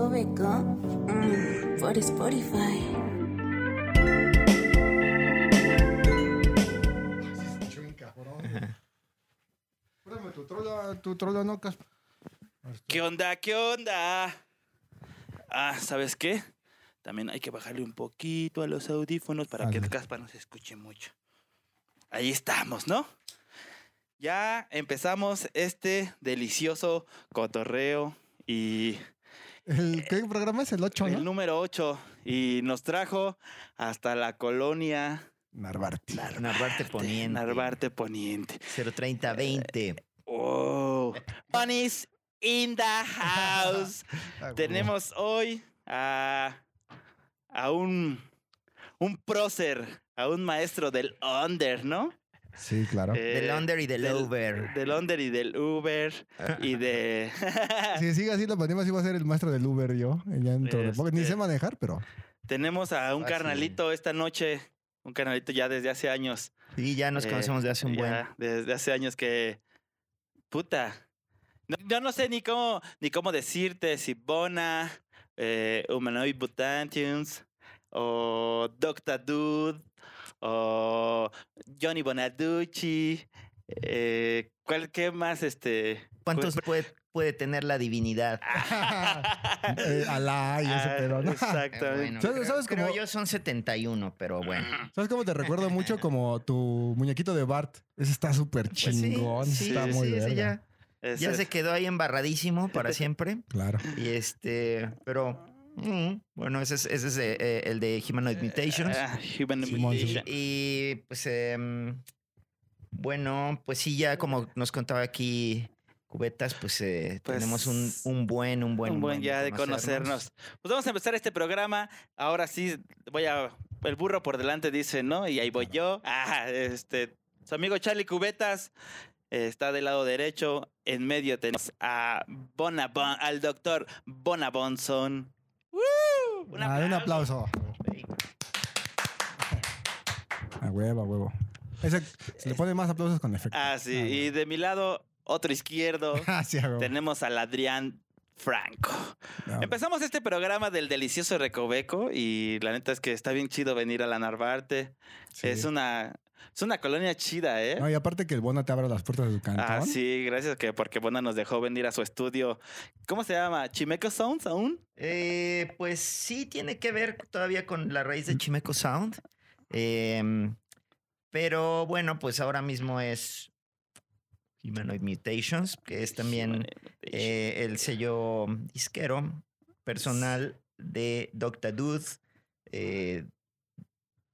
Recoveco mm, por Spotify. Pruébame tu trola, tu trola no, Caspa. ¿Qué onda? ¿Qué onda? Ah, ¿sabes qué? También hay que bajarle un poquito a los audífonos para que el caspa no se escuche mucho. Ahí estamos, ¿no? Ya empezamos este delicioso cotorreo y ¿El, ¿Qué programa es? El 8, el ¿no? número 8 y nos trajo hasta la colonia Narvarte. Narvarte Poniente. Narvarte Poniente. 03020. Oh, Bunnies in the house. Ah, Tenemos hoy a, a un, un prócer, a un maestro del under, ¿no? Sí, claro. Eh, Del under y del over. Del under y del Uber y de... Si sigue así, lo ponemos y va a ser el maestro del Uber yo. Ya dentro de poco. Ni Este- sé manejar, pero. Tenemos a un Fácil. carnalito esta noche, un carnalito ya desde hace años. Sí, ya nos Eh, conocemos de hace un buen. Desde hace años que... Puta. No- yo no sé ni cómo, ni cómo decirte si Bona, eh, Humanoid Mutantiums, o Doctor Dude, o Johnny Bonaducci. Eh, ¿Cuál qué más este? ¿Cuántos puede, puede tener la divinidad? eh, Alá y ese Ah, pedo, ¿no? Exactamente. bueno, ¿Sabes- creo, sabes creo cómo- yo son 71, pero bueno. ¿Sabes cómo te recuerdo mucho? Como tu muñequito de Bart. Ese está súper Pues sí, chingón. sí, está sí, muy sí, ese verga. ya, Ese ya es- se quedó ahí embarradísimo para siempre. Claro. Y este, pero mm, bueno, ese es, ese es eh, eh, el de Humanoid Mutations. Ah, Human sí. Mutation. Y pues, em, bueno, pues sí, ya como nos contaba aquí Cubetas, pues, eh, Pues, tenemos un, un buen, un buen, un buen ya de conocernos. Pues vamos a empezar este programa. Ahora sí, voy a. El burro por delante dice, ¿no? Y ahí voy yo. Ah, este. Su amigo Charlie Cubetas eh, está del lado derecho. En medio tenemos a Bonabon, al doctor Bonabonson. ¡Woo! Un Ah, un aplauso. aplauso. A huevo, a huevo. Ese, se le pone más aplausos con efecto. Ah, sí. Y de mi lado, otro izquierdo, Ah, sí, a huevo. tenemos al Adrián Franco. Ah, Empezamos este programa del delicioso Recoveco y la neta es que está bien chido venir a la Narvarte. sí. Es una es una colonia chida, ¿eh? No, y aparte que el Bona te abra las puertas del cantón. ah, sí, gracias que porque Bona nos dejó venir a su estudio. ¿Cómo se llama? ¿Chimeco Sounds aún? Eh, pues sí, tiene que ver todavía con la raíz de Chimeco Sound. Em, pero bueno, pues ahora mismo es Humanoid Mutations, que es también eh, el sello disquero personal de Dr. Dude, eh,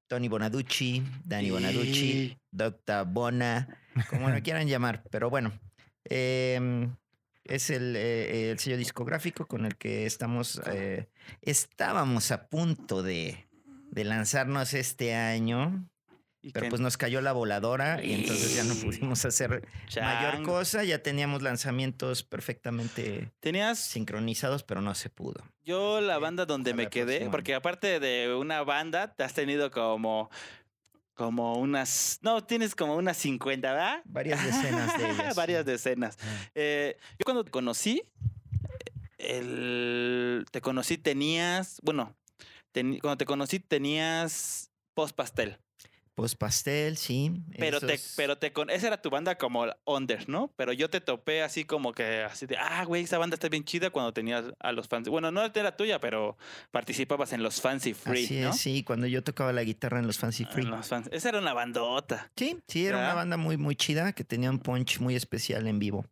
Tony Bonaducci, Danny Y- Bonaducci, Dr. Bona, como lo quieran llamar. Pero bueno, em, es el, eh, el sello discográfico con el que estamos, eh, estábamos a punto de, de lanzarnos este año. Y Pero que- pues nos cayó la voladora y entonces ya no pudimos hacer mayor cosa. Ya teníamos lanzamientos perfectamente Tenías sincronizados, pero no se pudo. yo la banda donde me quedé, porque aparte de una banda, te has tenido como como unas no, tienes como unas 50, ¿verdad? Varias decenas de ellas. Varias decenas. Ah. Eh, yo cuando te conocí, el, te conocí, tenías, bueno, cuando te conocí tenías post pastel, Post pastel, sí. pero te, pero te con, esa era tu banda como under, ¿no? Pero yo te topé así como que así de, ah, güey, esa banda está bien chida cuando tenías a los fans. Bueno, no era tuya, pero participabas en los Fancy Free, Así ¿no? es, sí, cuando yo tocaba la guitarra en los Fancy Free. los Esa era una bandota. Sí, sí, era una banda muy, muy chida que tenía un punch muy especial en vivo.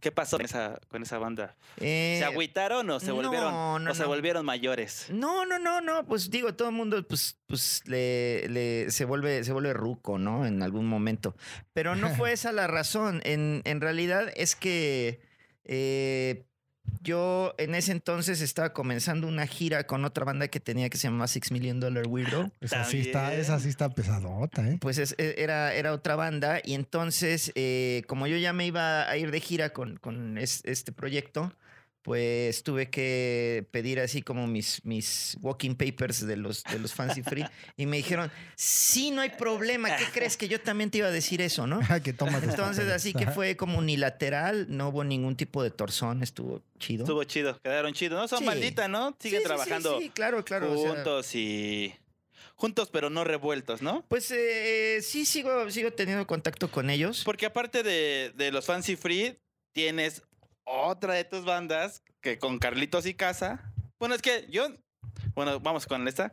¿Qué pasó con esa, con esa banda? Eh, ¿Se agüitaron o se volvieron, no, no, o se no. volvieron mayores? No, no, no, no, pues digo, todo el mundo pues, pues le, le- se vuelve, se vuelve ruco, ¿no? En algún momento. Pero no fue esa la razón. En, en realidad es que eh, yo en ese entonces estaba comenzando una gira con otra banda que tenía que se llamaba Six Million Dollar Weirdo. Esa sí está, esa sí está pesadota, ¿eh? Pues es- e- era, era otra banda y entonces eh, como yo ya me iba a ir de gira con, con es- este proyecto, pues tuve que pedir así como mis, mis walking papers de los, de los Fancy Free y me dijeron, sí, no hay problema, ¿qué crees? Que yo también te iba a decir eso, ¿no? que toma Entonces así que fue como unilateral, no hubo ningún tipo de torzón, estuvo chido. Estuvo chido, quedaron chidos. No son Sí. malditas, ¿no? Sí, Siguen sí, sí, trabajando Sí, claro, claro. o sea, juntos y. Juntos, pero no revueltos, ¿no? pues eh, sí, sigo, sigo teniendo contacto con ellos. Porque aparte de, de los Fancy Free, tienes otra de tus bandas que con Carlitos y Casa. Bueno, es que yo. Bueno, vamos con esta.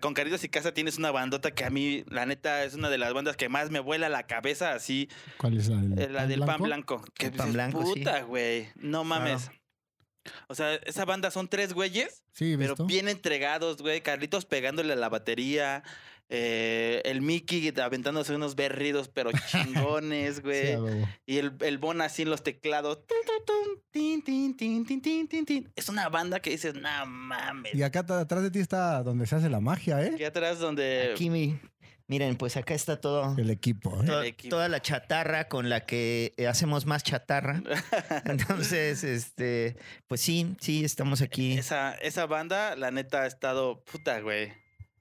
Con Carlitos y Casa tienes una bandota que a mí, la neta, es una de las bandas que más me vuela la cabeza, así. ¿Cuál es la del, eh, La del pan blanco. Que El pan blanco, puta, güey. No mames. O sea, esa banda son tres güeyes Sí, pero bien entregados, güey. Carlitos pegándole a la batería. Eh, el Mickey aventándose unos berridos, pero chingones, güey. y el, el Bon así en los teclados. tun, tun, tun, tin, tin, tin, tin, tin, tin, tin. Es una banda que dices, no mames. Y acá atrás de ti está donde se hace la magia, ¿eh? Aquí atrás donde... Aquí, mi- miren, pues acá está todo. El equipo, ¿eh? to- El equipo. toda la chatarra con la que eh, hacemos más chatarra. Entonces, este, pues sí, sí, estamos aquí. esa, esa banda, la neta, ha estado puta, güey.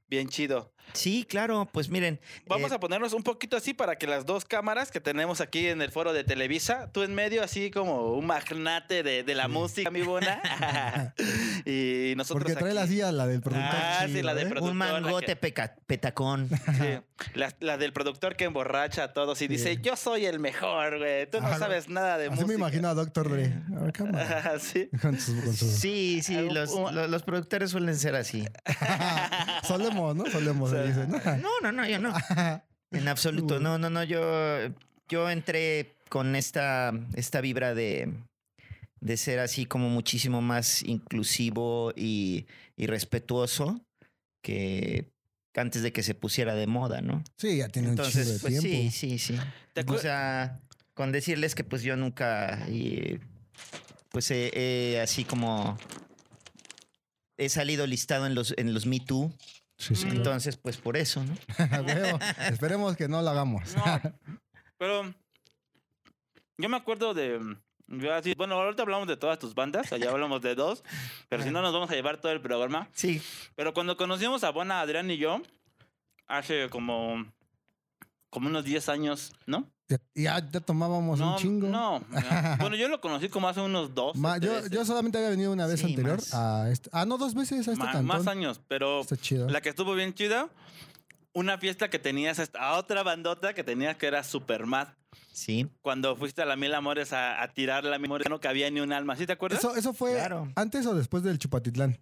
Bien chido. Sí, claro, pues miren. Vamos eh, a ponernos un poquito así para que las dos cámaras que tenemos aquí en el foro de Televisa, tú en medio así como un magnate de, de la música, mi bona. y nosotros Porque trae aquí. la silla, la del productor. Ah, sí, la de ¿eh? productor, un mangote que- peca- petacón. Sí, la, la del productor que emborracha a todos y dice, yo soy el mejor, güey. Tú no Ajá, sabes nada de Así música. me imagino a Doctor Dre. A ver, cámara. Ajá, sí. Con sus, con sus- Sí, sí, Algo- los, un- lo- los productores suelen ser así. Solemos, ¿no? Solemos, ¿no? No, no, no, yo no. En absoluto. No, no, no. Yo, yo entré con esta, esta vibra de, de ser así como muchísimo más inclusivo y, y respetuoso que antes de que se pusiera de moda, ¿no? Sí, ya tiene un chingo Entonces, de pues tiempo. sí, sí, sí. ¿Te O sea, con decirles que pues yo nunca, y, pues así como he salido listado en los, en los Me Too. Sí, sí. Mm. Entonces, pues por eso, ¿no? A huevo. Esperemos que no lo hagamos. No, pero yo me acuerdo de... así- bueno, ahorita hablamos de todas tus bandas, allá hablamos de dos, pero si no nos vamos a llevar todo el programa. Sí, Pero cuando conocimos a Bona, Adrián y yo, hace como, como unos 10 años, ¿no? Ya, ya, ya tomábamos no, un chingo. no. ya. Bueno, yo lo conocí como hace unos dos. Ma- yo, solamente había venido una vez Sí, anterior más. a este. Ah, no, dos veces a este ma- cantón. más años, pero Está chido. la que estuvo bien chida, una fiesta que tenías a otra bandota que tenías que era Supermad. sí. Cuando fuiste a la Mil Amores a, a tirar la memoria, no cabía ni un alma. ¿Sí te acuerdas? Eso, eso fue Claro. antes o después del Chupatitlán.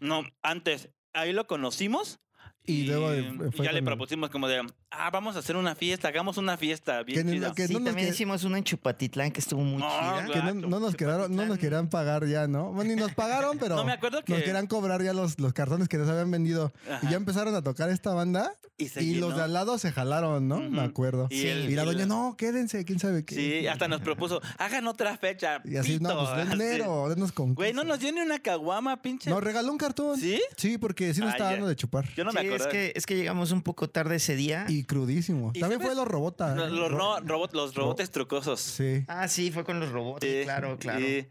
No, antes. Ahí lo conocimos. Y luego, y ya le propusimos como de, ah, vamos a hacer una fiesta, hagamos una fiesta bien Que que sí, no nos también que- hicimos una en Chupatitlán que estuvo muy No, chida. Que no, no nos quedaron, no nos querían pagar ya, ¿no? Bueno, ni nos pagaron, pero No me acuerdo que... nos querían cobrar ya los, los cartones que nos habían vendido. Ajá. Y ya empezaron a tocar esta banda Y, los de al lado se jalaron, ¿no? Ujú. Me acuerdo. Y la doña, no, quédense, quién sabe qué. Sí, hasta nos propuso, hagan otra fecha. Y así, no, pito", pues den así. dinero, denos con. Güey, no nos dio ni una caguama, pinche. Nos regaló un cartón. ¿Sí? Sí, porque sí nos Ah, estaba dando de chupar. Yo no me acuerdo. es que, es que llegamos un poco tarde ese día. Y crudísimo. ¿Y También fue los robotas. Los, los ro- robot- los robotes trucosos. Sí. Ah, sí, fue con los robots. Sí, claro, claro. sí.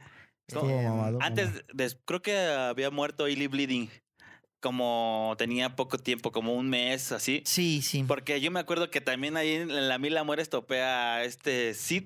Estuvo Eh, mamado. Antes, des- creo que había muerto Illy Bleeding. Como tenía poco tiempo, como un mes, así. Sí, sí. Porque yo me acuerdo que también ahí en la Mil Amores topé a este Sid.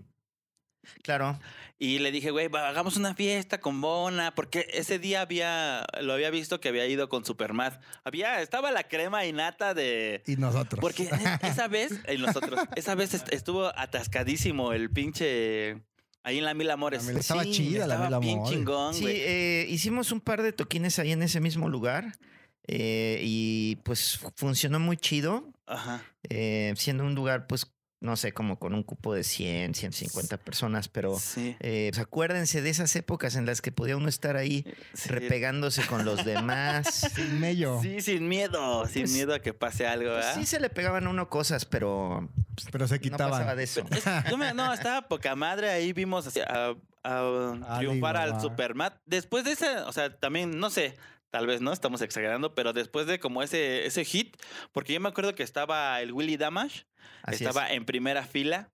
Claro. Y le dije, güey, hagamos una fiesta con Bona. Porque ese día había, lo había visto que había ido con Supermad. Había, estaba la crema innata de. Y nosotros. Porque e- esa vez, y nosotros, esa vez est- estuvo atascadísimo el pinche. Ahí en la Mil Amores. La mil- Estaba Sí, chida la Estaba Mil bien Amores. chingón, Sí, eh, hicimos un par de toquines ahí en ese mismo lugar. eh, y pues fu- funcionó muy chido. Ajá. eh, siendo un lugar, pues, no sé, como con un cupo de 100, 150 personas. Pero Sí. eh, pues, acuérdense de esas épocas en las que podía uno estar ahí sí. repegándose con los demás. Sin mello. Sí, sin miedo, sin Pues- miedo a que pase algo, Pues sí se le pegaban a uno cosas, pero Pero se no quitaban. pasaba de eso. Es- yo me- no, estaba poca madre. Ahí vimos así a, a Ah, triunfar al ah. Supermat. Después de ese, o sea, también, no sé, tal vez no, estamos exagerando, pero después de como ese, ese hit, porque yo me acuerdo que estaba el Willy Damage, Así es. estaba en primera fila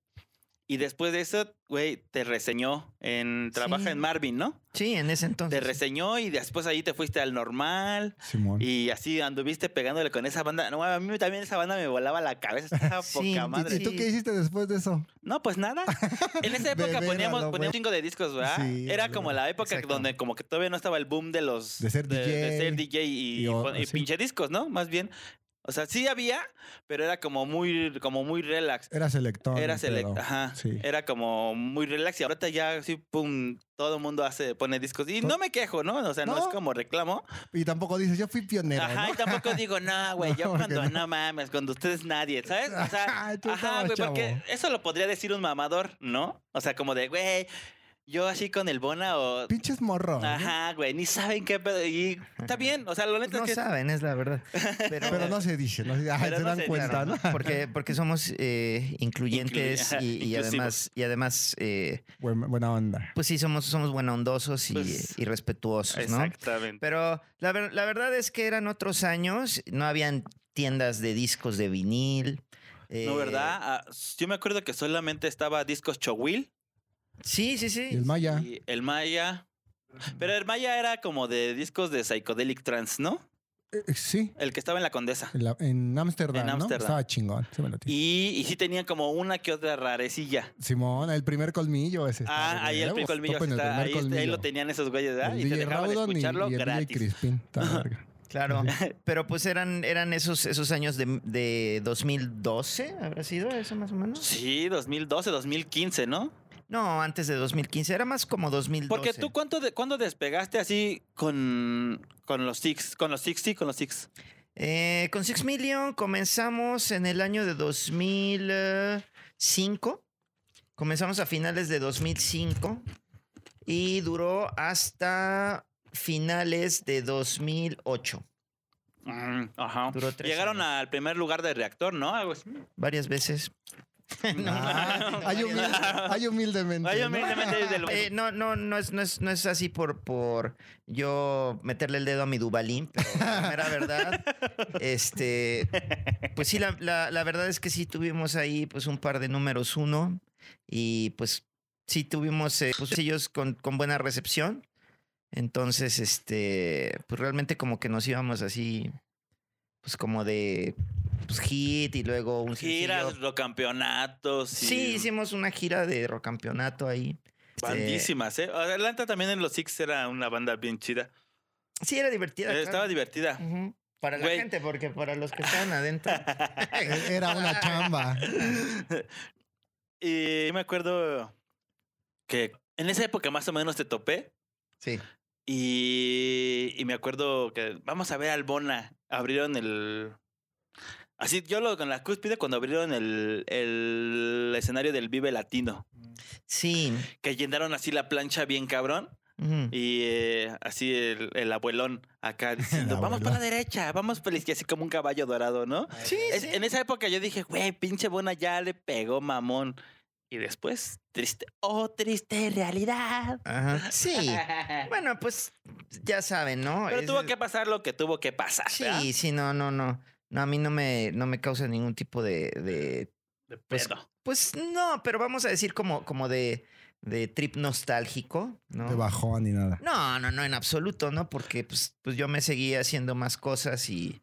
Y después de eso, güey, te reseñó en trabaja Sí. en Marvin, ¿no? Sí, en ese Te entonces. reseñó y después ahí te fuiste al normal Simón. y así anduviste pegándole con esa banda. No, a mí también esa banda me volaba la cabeza, estaba Sí, poca y- ¿Y, madre. y tú qué hiciste después de eso? No, pues nada. En esa época poníamos, lo poníamos un güey. chingo de discos, ¿verdad? Sí, Era como la época Exacto. donde como que todavía no estaba el boom de los... De ser de, DJ. ser DJ y, Y y sí. pinche discos, ¿no? Más bien. O sea, sí había, pero era como muy, como muy relax. Era selector. Era el select, ajá. Sí. Era como muy relax y ahorita ya así, pum, todo el mundo hace, pone discos. Y no me quejo, ¿no? O sea, no, No. es como reclamo. Y tampoco dices, yo fui pionero. Ajá, ¿no? y tampoco digo, no, güey, yo No, cuando, no. mames, cuando ustedes nadie, ¿sabes? O sea, ajá, güey, porque eso lo podría decir un mamador, ¿no? O sea, como de, güey, yo así con el Bona o... Pinches morros. ¿no? Ajá, güey, ni saben qué pedo. Y está bien, o sea, lo neta no es que... saben, es la verdad. Pero, Pero no se dice, ¿no? Ay, Pero se no dan se- cuenta, claro, ¿no? Porque, porque somos eh, incluyentes Incluye- y, además, y además eh, Buen- buena onda. pues sí, somos, somos buena ondosos y, Pues, y respetuosos, ¿no? Exactamente. Pero la, ver- la verdad es que eran otros años, no habían tiendas de discos de vinil. No, eh, ¿verdad? Ah, yo me acuerdo que solamente estaba discos Chowil Sí, sí, sí. Y el Maya. y el Maya. Pero el Maya era como de discos de psychedelic trance, ¿no? Eh, eh, sí. El que estaba en la Condesa. En la- En Ámsterdam, En ¿no? Ámsterdam. Estaba chingón. Sí me lo. Y, y sí tenía como una que otra rarecilla. Simón, el primer colmillo ese. Ah, ahí el huevos. colmillo el está, primer ahí, está- ahí colmillo. lo tenían esos güeyes, ¿verdad? El Y te DJ dejaban Raudon y, escucharlo y el DJ gratis. Crispin. Está verga. Claro, pero pues eran, eran esos, esos años de, de 2012, ¿habrá sido eso más o menos? Sí, 2012, 2015, ¿no? No, antes de 2015, era más como 2012. Porque tú, ¿cuánto de, ¿cuándo despegaste así con, con los Six? Con los Six, sí, con los Six. Eh, con Six Million comenzamos en el año de 2005. Comenzamos a finales de 2005 y duró hasta finales de 2008. Mm, Ajá. Duró tres Llegaron años. al primer lugar de reactor, ¿no? Algo así. Varias veces. Ah, hay, humilde- hay humildemente. Ay, ¿no? humildemente desde el- Eh, no, no, no es, no es, no es así por, por yo meterle el dedo a mi Dubalín, pero la mera verdad, este, pues sí, la, la- la verdad es que sí tuvimos ahí pues un par de números uno y pues sí tuvimos eh, pues, ellos con, con buena recepción. Entonces, este, pues realmente como que nos íbamos así, pues como de pues, hit y luego un Giras, sencillo. campeonatos. Sí, hicimos una gira de rock campeonato ahí. Bandísimas, ¿eh? Atlanta también en los Six era una banda bien chida. Sí, era divertida. Eh, claro. Estaba divertida. Para la Güey. gente, porque para los que estaban adentro. Eh, Era una chamba. y me acuerdo que en esa época más o menos te topé. Sí. Y, y me acuerdo que vamos a ver al Bona. Abrieron el. Así, yo lo con la cúspide cuando abrieron el, el escenario del Vive Latino. Sí. Que llenaron así la plancha bien cabrón. Y eh, así el, el abuelón acá diciendo, vamos para la derecha, vamos por la izquierda", así como un caballo dorado, ¿no? Sí, Es- sí. En esa época yo dije, güey, pinche Bona ya le pegó mamón. Y después, triste, oh, triste realidad. Ajá. Sí. Bueno, pues ya saben, ¿no? Pero Es- tuvo que pasar lo que tuvo que pasar. ¿verdad? Sí, sí, no, no, no. No, a mí no me, no me causa ningún tipo de, de- De Pues, pedo. Pues no, pero vamos a decir como, como de, de trip nostálgico, ¿no? De bajón ni nada. No, no, no, en absoluto, ¿no? Porque pues, pues yo me seguí haciendo más cosas y,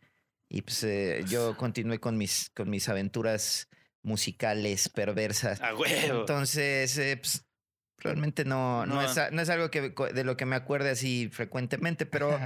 y pues eh, yo continué con mis, con mis aventuras musicales perversas. A huevo. Entonces, eh, pues, realmente no, no, No. es, no es algo que, de lo que me acuerde así frecuentemente, pero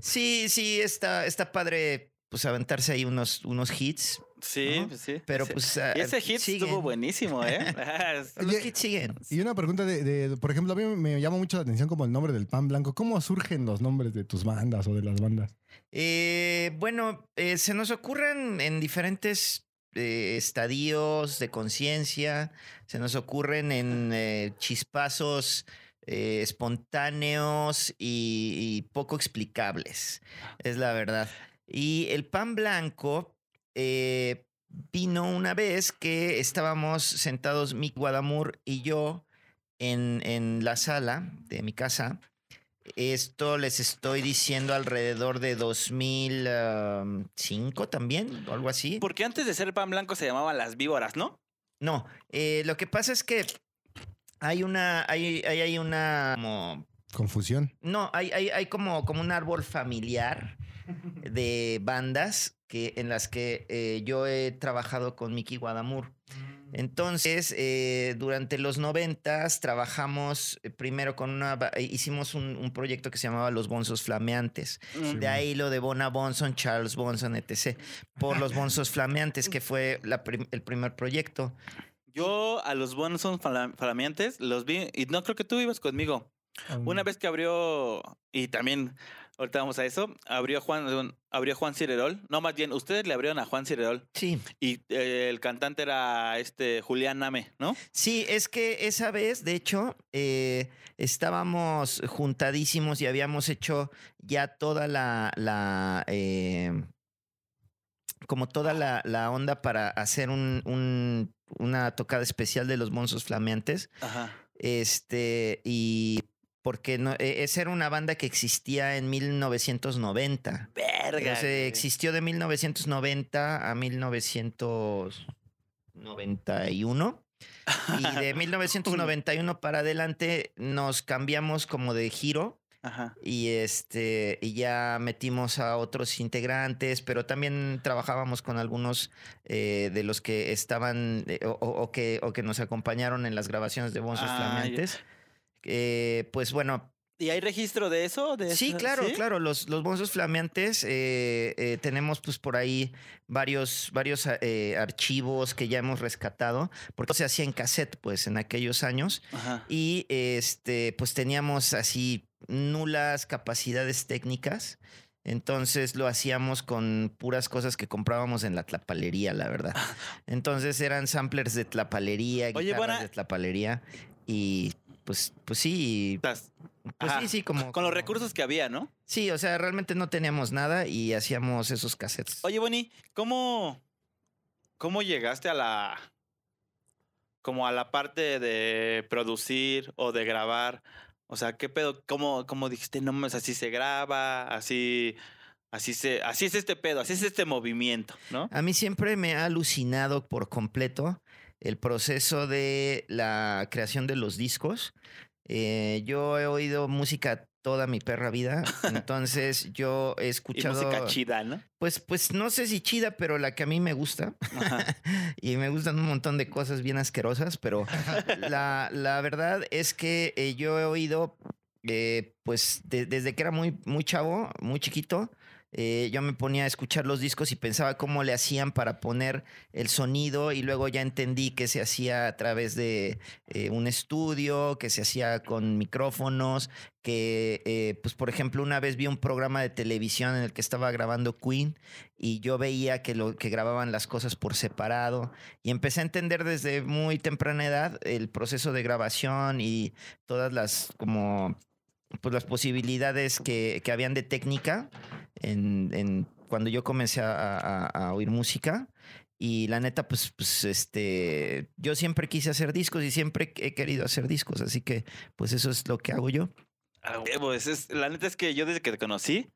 sí, sí, está, está padre pues aventarse ahí unos, unos hits, sí, ¿no? pues sí. pero pues... ah, y ese hit siguen. estuvo buenísimo, ¿eh? Los Oye, hits siguen. Y una pregunta de, de- por ejemplo, a mí me llama mucho la atención como el nombre del pan blanco. ¿Cómo surgen los nombres de tus bandas o de las bandas? Eh, bueno, eh, se nos ocurren en diferentes eh, estadios de conciencia, se nos ocurren en eh, chispazos eh, espontáneos y, y poco explicables, es la verdad. Y el pan blanco eh, vino una vez que estábamos sentados Mick Guadamur y yo en, en la sala de mi casa. Esto les estoy diciendo alrededor de 2005 también, o algo así. Porque antes de ser pan blanco se llamaban las víboras, ¿no? No, eh, lo que pasa es que hay una, hay, hay, hay una, como- Confusión. no, hay, hay, hay como, como un árbol familiar de bandas que, en las que eh, yo he trabajado con Mickey Guadamur. Entonces, eh, durante los noventas trabajamos eh, primero con una, ba- eh, hicimos un, un proyecto que se llamaba Los Bonzos Flameantes. De ahí lo de Bona Bonson, Charles Bonson, etc. Por Los Bonzos Flameantes, que fue la prim- el primer proyecto. Yo a los fala- flameantes, los vi, y no creo que tú ibas conmigo. Una vez que abrió, y también, ahorita vamos a eso, abrió Juan, abrió Juan Cirerol. No, más bien, ustedes le abrieron a Juan Cirerol. Sí, Y eh, el cantante era este Julián Name, ¿no? Sí, es que esa vez, de hecho, eh, estábamos juntadísimos y habíamos hecho ya toda la, la eh, como toda la, la onda para hacer un, un- una tocada especial de los monzos flameantes. Ajá. Este, y porque no, e- esa era una banda que existía en 1990. Verga. Existió de 1990 a 1991. Y de 1991 para adelante nos cambiamos como de giro Ajá. y este y ya metimos a otros integrantes, pero también trabajábamos con algunos eh, de los que estaban eh, o, que, o que nos acompañaron en las grabaciones de Bonzos Ah. Flameantes. Eh, pues bueno, ¿Y hay registro de eso? De Sí, claro, ¿sí? claro. Los, los bonzos flameantes, eh, eh, tenemos pues por ahí varios, varios archivos que ya hemos rescatado, porque se hacía en cassette pues en aquellos años Ajá. y este pues teníamos así nulas capacidades técnicas. Entonces lo hacíamos con puras cosas que comprábamos en la tlapalería, la verdad. Entonces eran samplers de tlapalería, Oye, guitarras Bona- de tlapalería y pues, pues sí, pues Ajá. sí, sí, como... Con los como- recursos que había, ¿no? Sí, o sea, realmente no teníamos nada y hacíamos esos cassettes. Oye, Bonnie, ¿cómo, ¿cómo llegaste a la. como a la parte de producir o de grabar? O sea, ¿qué pedo? ¿Cómo, cómo dijiste? No mames, así se graba, así. Así, se, así es este pedo, así es este movimiento, ¿no? A mí siempre me ha alucinado por completo el proceso de la creación de los discos. Eh, yo he oído música toda mi perra vida, entonces yo he Y escuchado... música chida, ¿no? Pues, pues no sé si chida, pero la que a mí me gusta. Y me gustan un montón de cosas bien asquerosas, pero la, la verdad es que eh, yo he oído, eh, pues de- desde que era muy, muy chavo, muy chiquito, eh, yo me ponía a escuchar los discos y pensaba cómo le hacían para poner el sonido y luego ya entendí que se hacía a través de eh, un estudio, que se hacía con micrófonos, que eh, pues por ejemplo una vez vi un programa de televisión en el que estaba grabando Queen y yo veía que lo que grababan las cosas por separado y empecé a entender desde muy temprana edad el proceso de grabación y todas las como pues las posibilidades que, que habían de técnica en, en- cuando yo comencé a, a- oír música. Y la neta, pues, pues, este, yo siempre quise hacer discos y siempre he querido hacer discos, así que, pues, eso es lo que hago yo. A huevo, ese es- la neta es que yo desde que te conocí,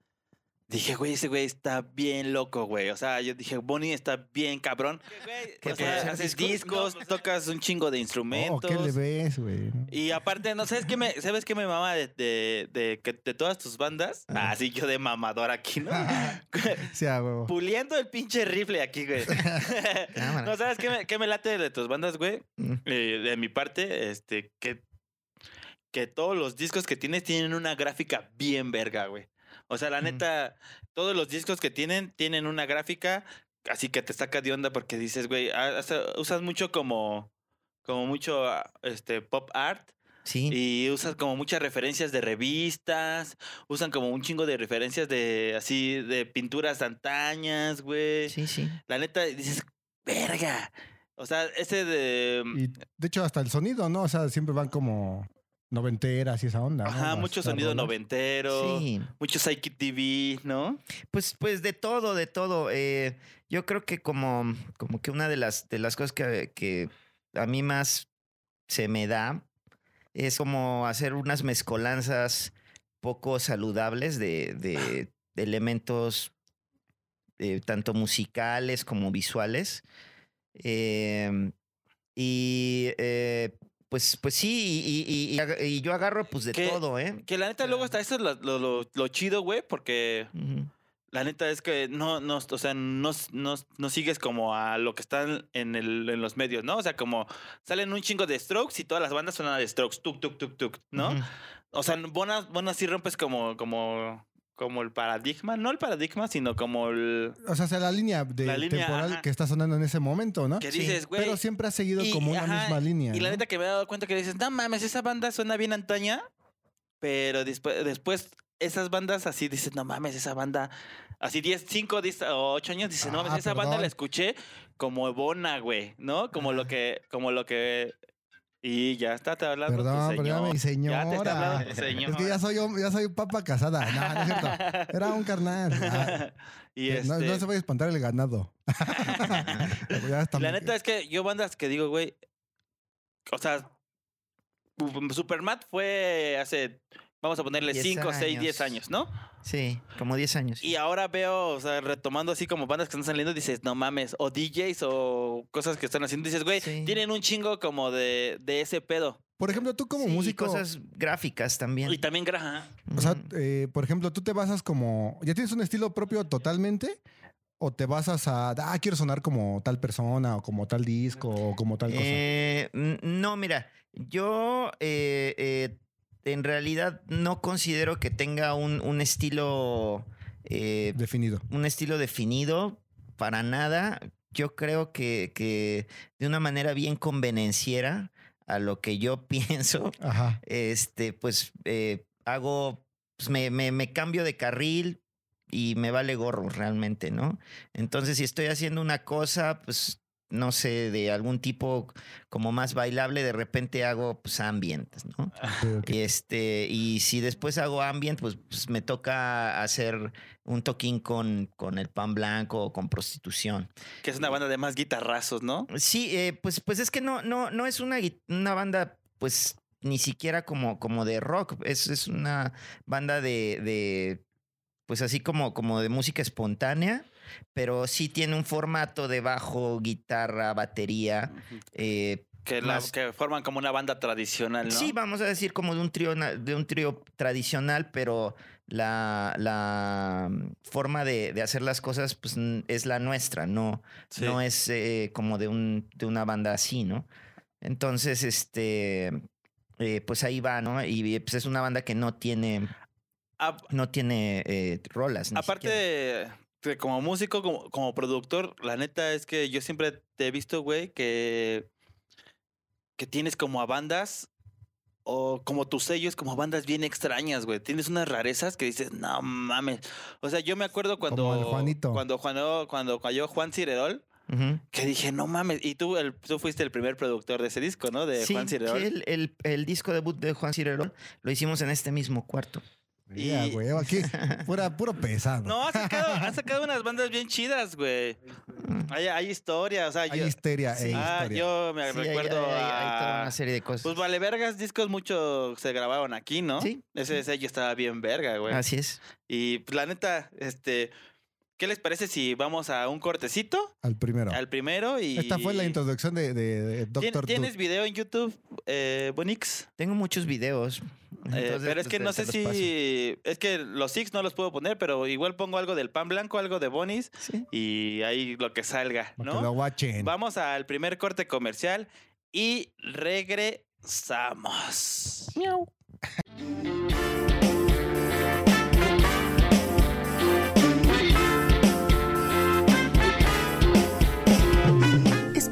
dije, güey, ese güey está bien loco, güey. O sea, yo dije, Bonnie está bien cabrón. ¿Qué, o por sea, hacer haces discos? discos, tocas un chingo de Oh, instrumentos. ¿Qué le ves, güey? Y aparte, ¿no sabes qué me, ¿sabes qué me mama de, de, de, todas tus bandas? Ah. Así yo de mamador aquí, ¿no? Sí, a huevo. Puliendo el pinche rifle aquí, güey. No, ¿sabes qué me, qué me late de tus bandas, güey? Mm. Eh, de mi parte, este, que, que todos los discos que tienes tienen una gráfica bien verga, güey. O sea, la neta, todos los discos que tienen tienen una gráfica así que te saca de onda porque dices, güey, hasta usas mucho como, como mucho, ah, este, pop art. Sí. Y usas como muchas referencias de revistas, usan como un chingo de referencias de así de pinturas antañas, güey. Sí, sí. La neta dices, verga. O sea, ese de Y de hecho, hasta el sonido, ¿no? O sea, siempre van como noventeras y esa onda. ¿no? ajá, Las- mucho sonido rolas. noventero, Sí. mucho Psyche TV, ¿no? Pues, pues de todo, de todo. Eh, yo creo que como, como que una de las, de las cosas que, que a mí más se me da es como hacer unas mezcolanzas poco saludables de, de- de elementos eh, tanto musicales como visuales. Em, Y eh, pues, pues sí, y, y- y ag- y yo agarro pues de todo, ¿eh? Que la neta luego está eso es lo, lo, lo- lo chido, güey, porque la neta es que no, no, o sea, no, no, no sigues como a lo que están en, el, en los medios, ¿no? O sea, como salen un chingo de strokes y todas las bandas son de strokes, tuk, tuk, tuk, tuk, ¿no? O sea, Bonas, Bonas sí rompes como, como, como el paradigma, no el paradigma, sino como el... O sea, sea la línea de La línea, temporal ajá. que está sonando en ese momento, ¿no? Que dices, güey... Pero siempre ha seguido y- como una ajá, misma línea. Y la neta que me he dado cuenta que dices, no mames, esa banda suena bien antaña, pero después, después esas bandas así dices, no mames, esa banda, así 10, 5, 10 o 8 años, dices, no mames, Ah, esa banda la escuché como Bona, güey, ¿no? Como lo que, como lo que... Y ya está, te hablando Perdón, tu señor. perdóname, señora. Ya te está hablando tu señor. Es que ya soy, ya soy papa casada. No, no es cierto. Era un carnal. Ah, y no, este, no se vaya a espantar el ganado. Ya está la neta es que yo bandas que digo, güey, o sea, Supermat fue hace, vamos a ponerle 10 5, 6, 10 años. años, ¿no? Sí, como 10 años. Y ahora veo, o sea, retomando así como bandas que están saliendo, dices, no mames, o DJs o cosas que están haciendo, dices, güey, Sí. tienen un chingo como de, de ese pedo. Por ejemplo, tú como Sí, y músico. cosas gráficas también. Y también graja. O sea, eh, por ejemplo, tú te basas como. ¿Ya tienes un estilo propio totalmente? ¿O te basas a. Ah, quiero sonar como tal persona, o como tal disco, o como tal cosa? Eh, no, mira, yo eh, eh, en realidad no considero que tenga un, un estilo eh, Definido. un estilo definido para nada. Yo creo que, que de una manera bien convenenciera a lo que yo pienso, Ajá. este, pues eh, hago, pues me, me- me cambio de carril y me vale gorro realmente, ¿no? Entonces, si estoy haciendo una cosa, pues no sé, de algún tipo como más bailable, de repente hago pues ambient, ¿no? Ok, ok. Y este, y si después hago ambient, pues, pues me toca hacer un toquín con, con el pan blanco o con prostitución. Que es una banda de más guitarrazos, ¿no? Sí, eh, pues, pues es que no, no, no es una, una banda, pues, ni siquiera como, como de rock. Es, es una banda de, de, pues así como, como de música espontánea, pero sí tiene un formato de bajo, guitarra, batería. eh, Que, la- Más- que forman como una banda tradicional, ¿no? Sí, vamos a decir como de un trío, de un trío tradicional, pero la, la mm, forma de, de hacer las cosas pues, es la nuestra, no, Sí. no es eh, como de, un, de una banda así, ¿no? Entonces, este, eh, pues ahí va, ¿no? Y pues es una banda que no tiene, A- no tiene eh, rolas. aparte siquiera. De como músico, como, como productor, la neta es que yo siempre te he visto, güey, que, que tienes como a bandas o como tus sellos, como bandas bien extrañas, güey. Tienes unas rarezas que dices, no mames. O sea, yo me acuerdo cuando. Como el Juanito. Cuando, cuando, cuando cayó Juan Cirerol, que dije, no mames. Y tú, el, tú fuiste el primer productor de ese disco, ¿no? De Sí, Juan Cirerol. el, el- el disco debut de Juan Cirerol lo hicimos en este mismo cuarto. Ya, Y- güey, aquí, pura, puro pesado. No, ha sacado, ha sacado unas bandas bien chidas, güey. Hay, hay historia, o sea, Hay yo, histeria e Sí. ah, historia. yo me Sí, hay- recuerdo hay, hay- hay toda a... una serie de cosas. Pues Vale Vergas discos mucho se grabaron aquí, ¿no? Sí. Ese sello estaba bien verga, güey. Así es. Y pues, la neta, este, ¿qué les parece si vamos a un cortecito Al primero. al primero y Esta fue la introducción de, de, de ¿Tien- Doctor ¿Tienes video en YouTube, eh, Bonix? Tengo muchos videos. Eh, pero es que te- no sé paso. si. Es que los Six no los puedo poner, pero igual pongo algo del pan blanco, algo de Bonis Sí. y ahí lo que salga, Para que ¿no? lo guachen. Vamos al primer corte comercial y regresamos.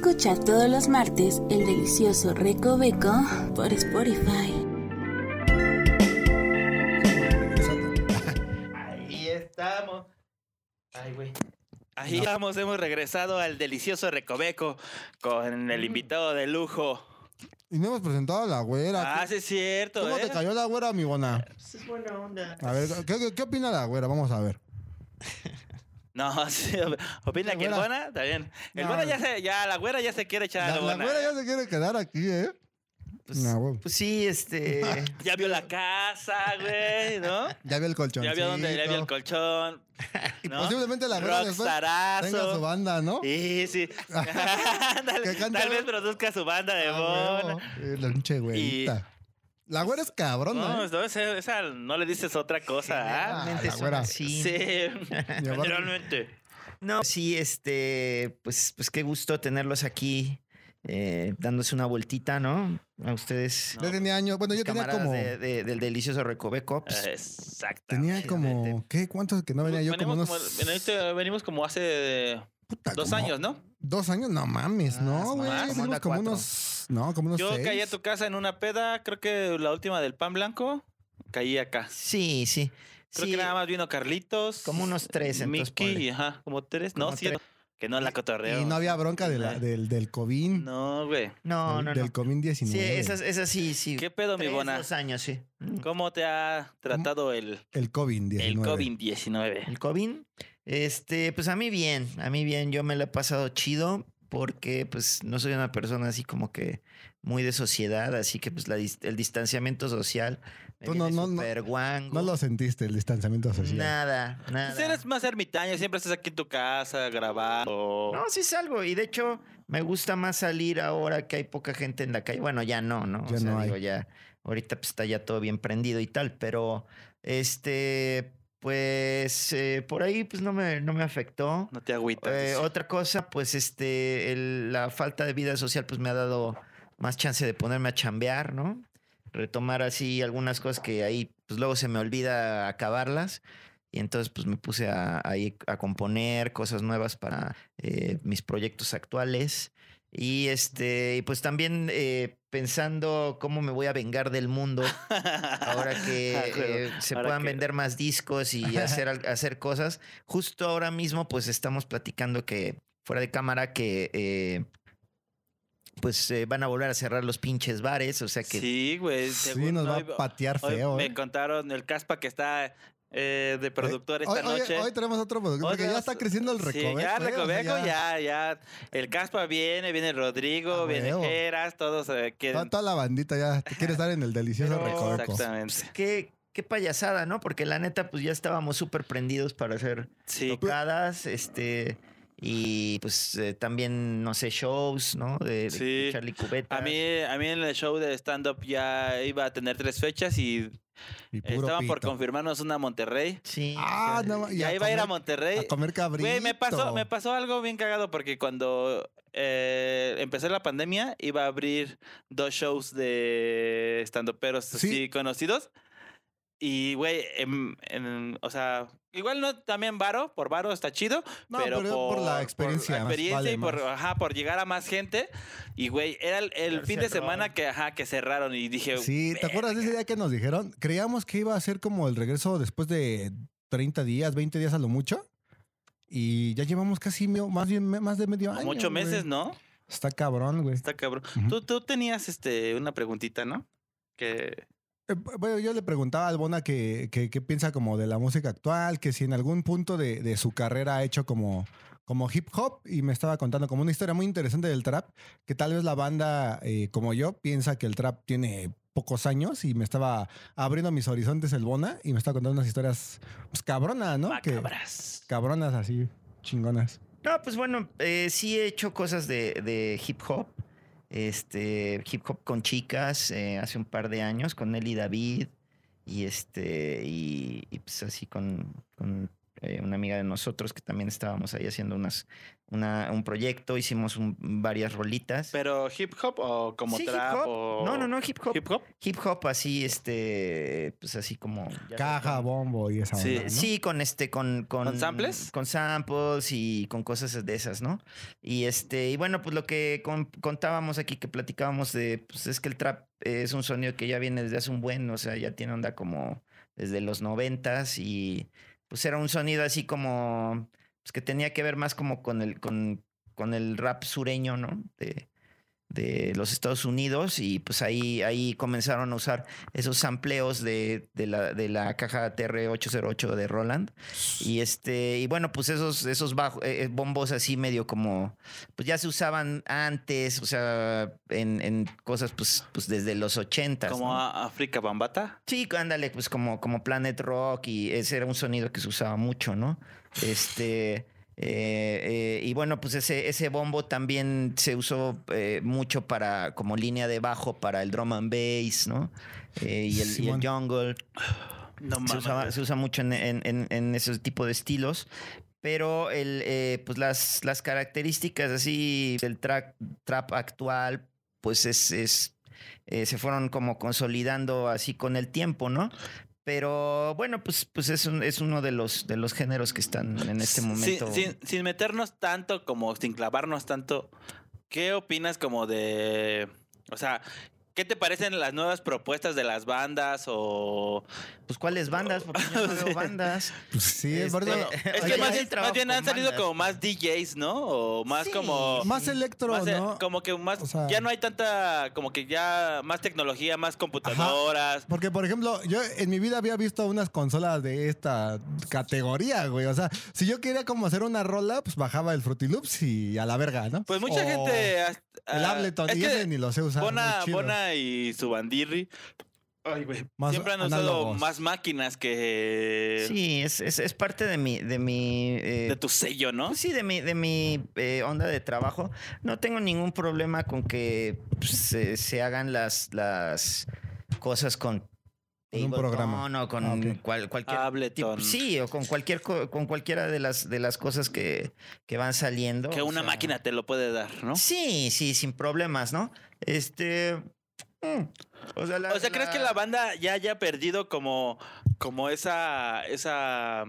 Escucha todos los martes el delicioso Recoveco por Spotify. Ahí estamos. Ay, güey. Ahí estamos, hemos regresado al delicioso Recoveco con el invitado de lujo. Y no hemos presentado a la güera. Ah, sí es cierto, ¿Cómo ¿eh? te cayó la güera, mi bona? Es buena onda. A ver, ¿qué, qué, qué opina la güera? Vamos a ver. No, sí, opina La que el. Bona, está bien. El No, Bona ya se, ya la güera ya se quiere echar La, a la Bona. güera ya se quiere quedar aquí, ¿eh? pues, No, pues sí, este. Ya vio la casa, güey, ¿no? Ya vio el colchón. Ya vio dónde, ya vio el colchón. Y ¿no? posiblemente la güera después tenga su banda, ¿no? Sí, sí. Cante- Tal vez produzca su banda de Ah, Bona. Eh, La pinche güerita. La güera es cabrona, No, ¿eh? no, esa, esa no le dices otra cosa, ¿ah? Generalmente la güera. así. Sí, generalmente. No, sí, este, pues, pues qué gusto tenerlos aquí, eh, dándose una vueltita, ¿no? A ustedes, Yo tenía años, bueno, yo tenía como, de- de- del delicioso Recoveco. Exacto. tenía como, ¿qué? ¿Cuántos que no venía yo? Como venimos, unos, como, venimos como hace puta, dos como años, ¿no? Dos años, no mames, Ah, no, güey. como unos, no, como unos Yo seis. caí a tu casa en una peda, creo que la última del pan blanco, caí acá. Sí, sí. Creo sí, que nada más vino Carlitos. Como unos tres, entonces, Mickey, ajá, como tres. No, sí, tres. que no la cotorreo. Y no había bronca de la, del, del COVID. No, güey. No, del, no, del no. COVID-19. Sí, esas, esas sí, sí. ¿Qué pedo, mi bona? dos años, sí. ¿Cómo te ha tratado el, El COVID-19. el COVID-19? El COVID, este, pues a mí bien, a mí bien, yo me lo he pasado chido porque pues no soy una persona así como que muy de sociedad, así que pues la el distanciamiento social me Tú no- no- no-. No lo sentiste, el distanciamiento social. Nada, nada. Pues eres más ermitaño, siempre estás aquí en tu casa grabando. No, sí salgo y de hecho me gusta más salir ahora que hay poca gente en la calle. Bueno, ya no, ¿no? Ya o sea, no hay. digo, ya ahorita pues está ya todo bien prendido y tal, pero este pues eh, por ahí pues no me no me afectó. No te agüitas. Eh, otra cosa, pues este, el- la falta de vida social, pues me ha dado más chance de ponerme a chambear, ¿no? Retomar así algunas cosas que ahí, pues luego se me olvida acabarlas. Y entonces, pues me puse a, a componer cosas nuevas para eh, mis proyectos actuales. Y este, y pues también eh, pensando cómo me voy a vengar del mundo ahora que Ah, claro. eh, se Ahora puedan que- vender más discos y hacer, hacer cosas. Justo ahora mismo, pues estamos platicando que fuera de cámara que eh, pues eh, van a volver a cerrar los pinches bares. O sea que Sí, güey. Sí, nos va a patear hoy feo. Me ¿eh? contaron el Caspa que está eh, de productor Hoy, esta hoy- noche. hoy tenemos otro producto. Hoy Porque ya está creciendo el Sí, recoveco. ya, ¿eh? O sea, Recoveco, ya, ya. El Caspa viene, viene Rodrigo, viene. Geras, todos eh, quieren. Toda, toda la bandita ya quiere estar en el delicioso Pero- recoveco. Exactamente. qué, qué payasada, ¿no? Porque la neta, pues ya estábamos súper prendidos para hacer Sí, tocadas, este... Y pues eh, también, no sé, shows, ¿no? De, de Sí. Charlie Cubeta. A mí, a mí en el show de stand-up ya iba a tener tres fechas y estaban por pito. confirmarnos una a Monterrey. Sí. Ah, no, y Ya iba a ir a Monterrey. A comer cabrito. Güey, me pasó, me pasó algo bien cagado porque cuando eh, empezó la pandemia iba a abrir dos shows de estandoperos Sí. así conocidos. Y, güey, em- em, o sea, igual no también varo, por varo está chido, No, pero, pero por la experiencia, la más experiencia vale y por, más. ajá, por llegar a más gente. Y, güey, era el, fin de semana que, ajá, que cerraron y dije... Sí, ¿te acuerdas de ese día que nos dijeron? Creíamos que iba a ser como el regreso después de 30 días, 20 días a lo mucho. Y ya llevamos casi más bien me- más de medio año. Ocho güey. meses, ¿no? Está cabrón, güey. Está cabrón. Tú, tú tenías este, una preguntita, ¿no? Que... Eh, Bueno, yo le preguntaba a Albona que, que, piensa como de la música actual, que si en algún punto de, de su carrera ha hecho como, como hip hop y me estaba contando como una historia muy interesante del trap, que tal vez la banda eh, como yo piensa que el trap tiene pocos años y me estaba abriendo mis horizontes el Bona y me estaba contando unas historias pues cabronas, ¿no? Que, Macabras. cabronas así, chingonas. No, pues bueno, eh, sí he hecho cosas de, de hip hop. Este, hip hop con chicas eh, hace un par de años, con Nelly David. Y este, y, pues así con eh, una amiga de nosotros que también estábamos ahí haciendo unas, una, un proyecto, hicimos un- varias rolitas. ¿Pero hip hop o como Sí, hip trap hop. o...? No, no, no, hip hop. ¿Hip hop? Hip hop así, este, pues así como... Caja, bombo y esa Sí, onda, ¿no? Sí, con este, con, con, ¿Con samples? Con samples y con cosas de esas, ¿no? Y este, y bueno, pues lo que con- contábamos aquí, que platicábamos de, pues es que el trap es un sonido que ya viene desde hace un buen, o sea, ya tiene onda como desde los noventas y pues era un sonido así como, pues que tenía que ver más como con el, con, con el rap sureño, ¿no? De, de los Estados Unidos y pues ahí, ahí comenzaron a usar esos sampleos de, de la, de la caja TR-808 de Roland. Y este, y bueno, pues esos, esos bajo- eh, bombos así medio como, pues ya se usaban antes, o sea, en, en cosas pues, pues desde los 80. Como a- África Bambata. Sí, ándale, pues como, como Planet Rock y ese era un sonido que se usaba mucho, ¿no? Este. Eh, eh, y bueno, pues ese, ese bombo también se usó eh, mucho para como línea de bajo para el drum and bass, ¿no? Y, el, y el Simón. jungle. No Se, usaba- se usa mucho en, en- ese tipo de estilos. Pero el, pues las, las características así del track, trap actual, pues es, es, eh, se fueron como consolidando así con el tiempo, ¿no? Pero bueno, pues, pues es, un- es uno de los, de los géneros que están en este Sin- momento. Sin, sin meternos tanto, como sin clavarnos tanto, ¿qué opinas como de. O sea, ¿qué te parecen las nuevas propuestas de las bandas? O. Pues cuáles bandas, porque yo no veo bandas. Pues sí, Este, es verdad. Bueno, es que más bien, trabajo más bien han salido bandas. como más DJs, ¿no? O más Sí. como. Más electro, más, eh, ¿no? Como que más. O sea- ya no hay tanta. Como que ya más tecnología, más computadoras. Porque, por ejemplo, yo en mi vida había visto unas consolas de esta categoría, güey. O sea, si yo quería como hacer una rola, pues bajaba el Fruity Loops y a la verga, ¿no? Pues mucha O gente. hasta- El Ableton, es y que ese ni lo sé usar. Bona, muy y su bandirri. Ay, güey. Siempre han usado análogos. más máquinas que. Sí, es, es, es parte de mi, de mi eh, De tu sello, ¿no? Pues sí, de mi, de mi eh, onda de trabajo. No tengo ningún problema con que pues, se, se hagan las, las cosas con Con un Ableton programa. o con Ah, ok. cual- cualquier Ableton. tipo- sí, o con cualquier co- con cualquiera de las de las cosas que, que van saliendo. Que o una sea, máquina te lo puede dar, ¿no? Sí, sí, sin problemas, ¿no? Este. Mm, o sea, la- O sea, ¿crees que la banda ya haya perdido como, como esa, esa,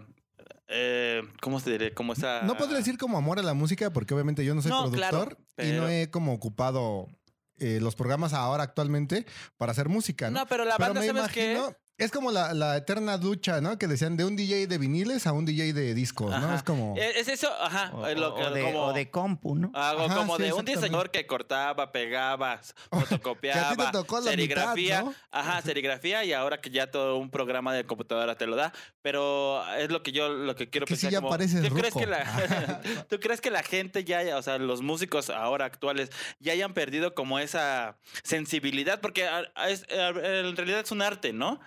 eh, ¿cómo se diría? Como esa... No podría decir como amor a la música, porque obviamente yo no soy No, claro, productor y no he como ocupado eh, los programas ahora actualmente para hacer música, ¿no? No, pero la Pero banda, me ¿sabes imagino, es como la, la eterna ducha, ¿no? Que decían de un DJ de viniles a un DJ de discos, ¿no? Ajá. Es como... Eh, Es eso, ajá. o, lo que- o de, como, o de compu, ¿no? algo Ajá, como sí, de un diseñador que cortaba, pegaba, fotocopiaba, Que a ti te tocó la serigrafía. mitad, ¿no? Ajá, serigrafía y ahora que ya todo un programa de computadora te lo da. Pero es lo que yo lo que quiero Que sí pensar. ya como, pareces ¿tú, crees que la, ¿Tú crees que la gente ya, haya- o sea, los músicos ahora actuales ya hayan perdido como esa sensibilidad? Porque es- en realidad es un arte, ¿no?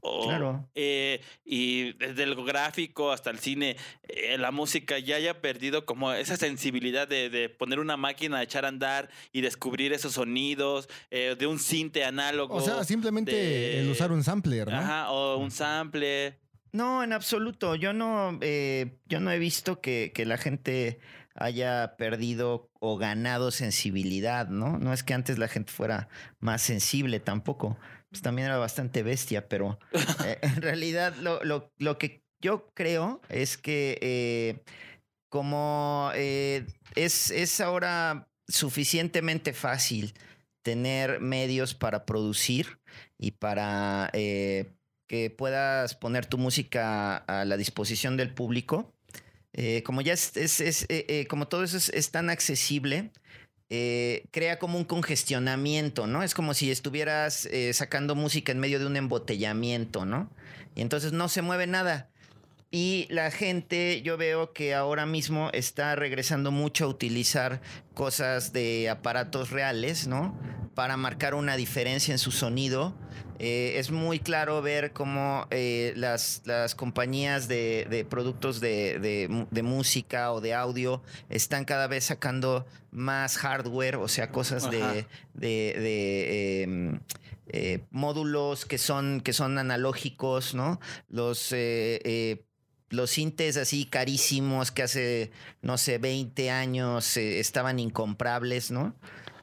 O- Claro. eh, y desde el gráfico hasta el cine, eh, la música ya haya perdido como esa sensibilidad de, de poner una máquina a echar a andar y descubrir esos sonidos eh, de un cinte análogo. O sea, simplemente de- el usar un sampler, ¿no? Ajá, o un sample. No, en absoluto. Yo no, eh, yo no he visto que, que la gente haya perdido o ganado sensibilidad, ¿no? No es que antes la gente fuera más sensible tampoco. Pues también era bastante bestia, pero eh, en realidad lo, lo- lo que yo creo es que eh, como eh, es, es ahora suficientemente fácil tener medios para producir y para que puedas poner tu música a la disposición del público. eh, como ya es, es- es, eh, eh, como todo eso es, es tan accesible, eh, crea como un congestionamiento, ¿no? Es como si estuvieras eh, sacando música en medio de un embotellamiento, ¿no? Y entonces no se mueve nada. Y la gente, yo veo que ahora mismo está regresando mucho a utilizar cosas de aparatos reales, ¿no? Para marcar una diferencia en su sonido. Eh, es muy claro ver cómo eh, las, las compañías de, de productos de, de música o de audio están cada vez sacando más hardware, o sea, cosas Ajá. de, em, eh, módulos que son, que son analógicos, ¿no? Los, los sintes así carísimos que hace, no sé, 20 años eh, estaban incomprables, ¿no?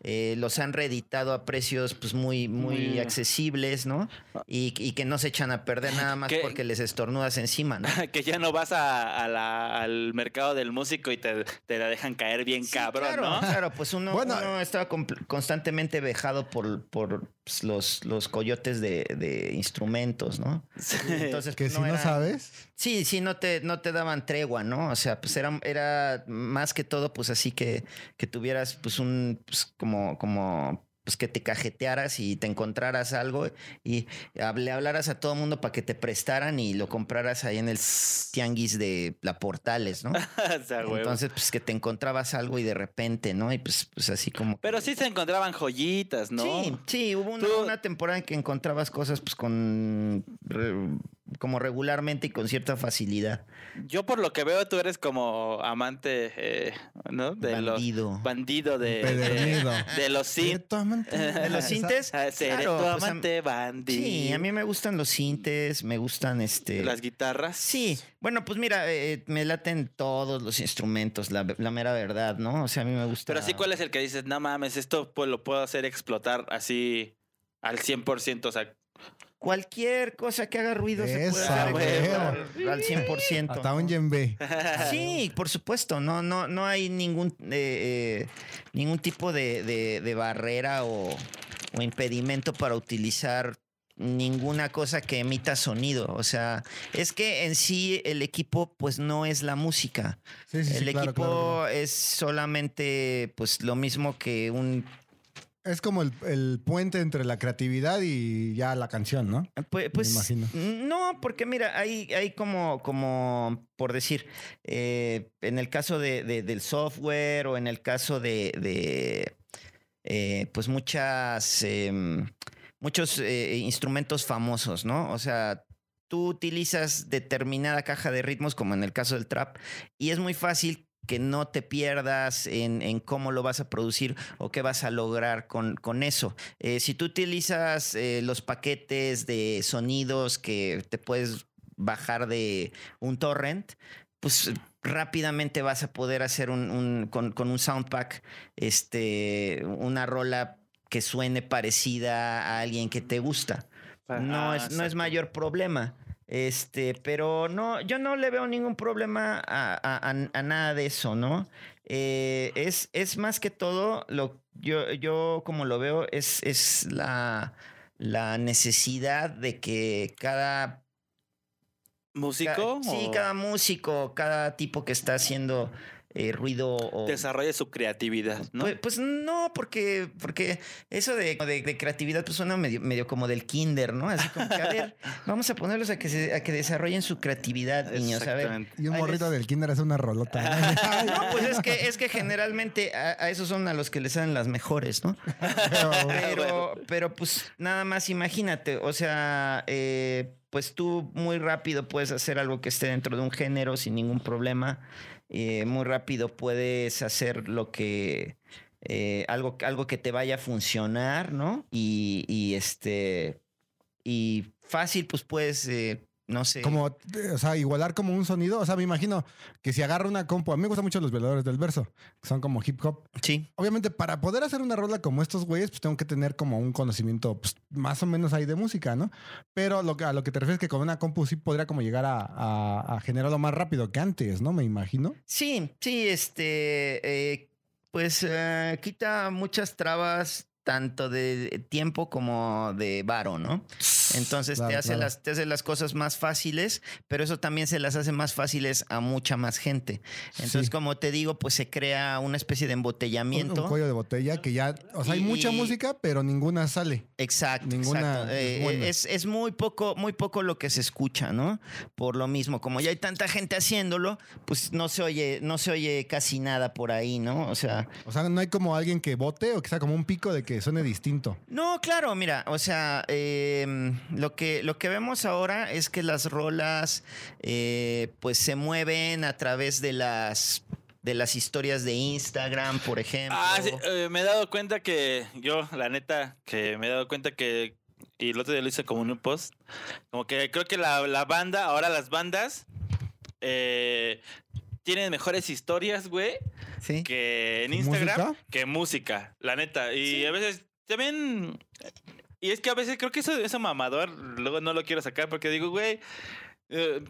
Eh, los han reeditado a precios pues muy, muy accesibles, ¿no? Y, y que no se echan a perder nada más Que- porque les estornudas encima, ¿no? que ya no vas a, a la- al mercado del músico y te, te la dejan caer bien Sí, cabrón, claro, ¿no? Claro, pues uno, Bueno, uno estaba constantemente vejado por, por pues, los, los coyotes de, de instrumentos, ¿no? Entonces, Que pues, si no era- sabes... Sí, sí, no te, no te daban tregua, ¿no? O sea, pues era, era más que todo, pues así que, que tuvieras pues un, pues, como, como pues que te cajetearas y te encontraras algo y le hablaras a todo el mundo para que te prestaran y lo compraras ahí en el tianguis de la Portales, ¿no? O sea, huevo. Entonces, pues que te encontrabas algo y de repente, ¿no? Y pues, pues así como... Pero sí se encontraban joyitas, ¿no? Sí, sí, hubo una temporada en que encontrabas cosas pues con... como regularmente y con cierta facilidad. Yo por lo que veo tú eres como amante, eh, ¿no? De Bandido. los bandido de, de, de los ¿De synth. tu amante? ¿De los sintes? Ah, Seré Claro, tu pues, amante bandido. Sí, a mí me gustan los sintes, me gustan este... Las guitarras. Sí, bueno, pues mira, eh, me laten todos los instrumentos, la, la mera verdad, ¿no? O sea, a mí me gusta. Pero así, ¿cuál es el que dices, no mames, esto pues, lo puedo hacer explotar así al 100%? O sea, Cualquier cosa que haga ruido se puede Esa, hacer explotar al 100%. Hasta un yembe. Sí, por supuesto, no, no, no hay ningún, eh, eh, ningún tipo de, de- de barrera o, o impedimento para utilizar ninguna cosa que emita sonido. O sea, es que en sí el equipo pues no es la música. Sí, sí, sí, el claro, equipo claro, claro. es solamente pues lo mismo que un Es como el, el puente entre la creatividad y ya la canción, ¿no? Pues, pues, imagino. no, porque mira, hay, hay como, como, por decir, eh, en el caso de, de- del software o en el caso de, de, eh, pues muchas, em, muchos eh, instrumentos famosos, ¿no? O sea, tú utilizas determinada caja de ritmos, como en el caso del trap, y es muy fácil que no te pierdas en, en cómo lo vas a producir o qué vas a lograr con, con eso. Eh, si tú utilizas eh, los paquetes de sonidos que te puedes bajar de un torrent, pues rápidamente vas a poder hacer un, un- con, con un soundpack este, una rola que suene parecida a alguien que te gusta. No, Ah, es, no es mayor problema. Este, pero no, yo no le veo ningún problema a, a- nada de eso, ¿no? Eh, es, es más que todo, lo, yo, yo como lo veo, es, es la, la necesidad de que cada ¿Músico? Sí, cada músico, cada tipo que está haciendo eh, ruido o... Desarrolle su creatividad, ¿no? Pues, pues no, porque, porque eso de, de- de creatividad pues suena medio, medio como del kinder, ¿no? Así como que, a ver, vamos a ponerlos a que, se- a que desarrollen su creatividad, niños. A ver. Exactamente. Y un morrito les- del kinder es una rolota. No, pues es que, es que generalmente a, a esos son a los que les salen las mejores, ¿no? Pero, pero pues nada más imagínate, o sea, eh, pues tú muy rápido puedes hacer algo que esté dentro de un género sin ningún problema. Eh, muy rápido puedes hacer lo que eh, algo, algo que te vaya a funcionar, ¿no? Y, y, este y fácil, pues puedes, eh, no sé. Como, eh, o sea, igualar como un sonido. O sea, me imagino que si agarro una compu, a mí me gustan mucho los violadores del verso, que son como hip hop. Sí. Obviamente, para poder hacer una rola como estos güeyes, pues tengo que tener como un conocimiento pues, más o menos ahí de música, ¿no? Pero lo, que- a lo que te refieres es que con una compu sí podría como llegar a, a, a generarlo más rápido que antes, ¿no? Me imagino. Sí, sí, este, eh, pues eh, quita muchas trabas tanto de tiempo como de varo, ¿no? Entonces te, hace claro. las, te hace las cosas más fáciles, pero eso también se las hace más fáciles a mucha más gente. Entonces, Sí. como te digo, pues se crea una especie de embotellamiento. un cuello de botella que ya, o sea, hay mucha música, pero ninguna sale. Exacto, Ninguna exacto. es Eh, buena. es, es muy poco, muy poco lo que se escucha, ¿no? Por lo mismo, como ya hay tanta gente haciéndolo, pues no se oye, no se oye casi nada por ahí, ¿no? O sea, O sea, no hay como alguien que vote o que sea como un pico de que suene distinto. No, claro, mira, o sea, eh, lo, que, lo que vemos ahora es que las rolas eh, pues se mueven a través de las de las historias de Instagram, por ejemplo. Ah, sí, eh, me he dado cuenta que yo, la neta, que me he dado cuenta que, y el otro día lo hice como en un post, como que creo que la, la banda, ahora las bandas, eh, tienen mejores historias, güey, Sí. que en ¿Que Instagram, música? que música, la neta. Y a veces también... Y es que a veces creo que eso, eso mamador, luego no lo quiero sacar porque digo, güey... eh,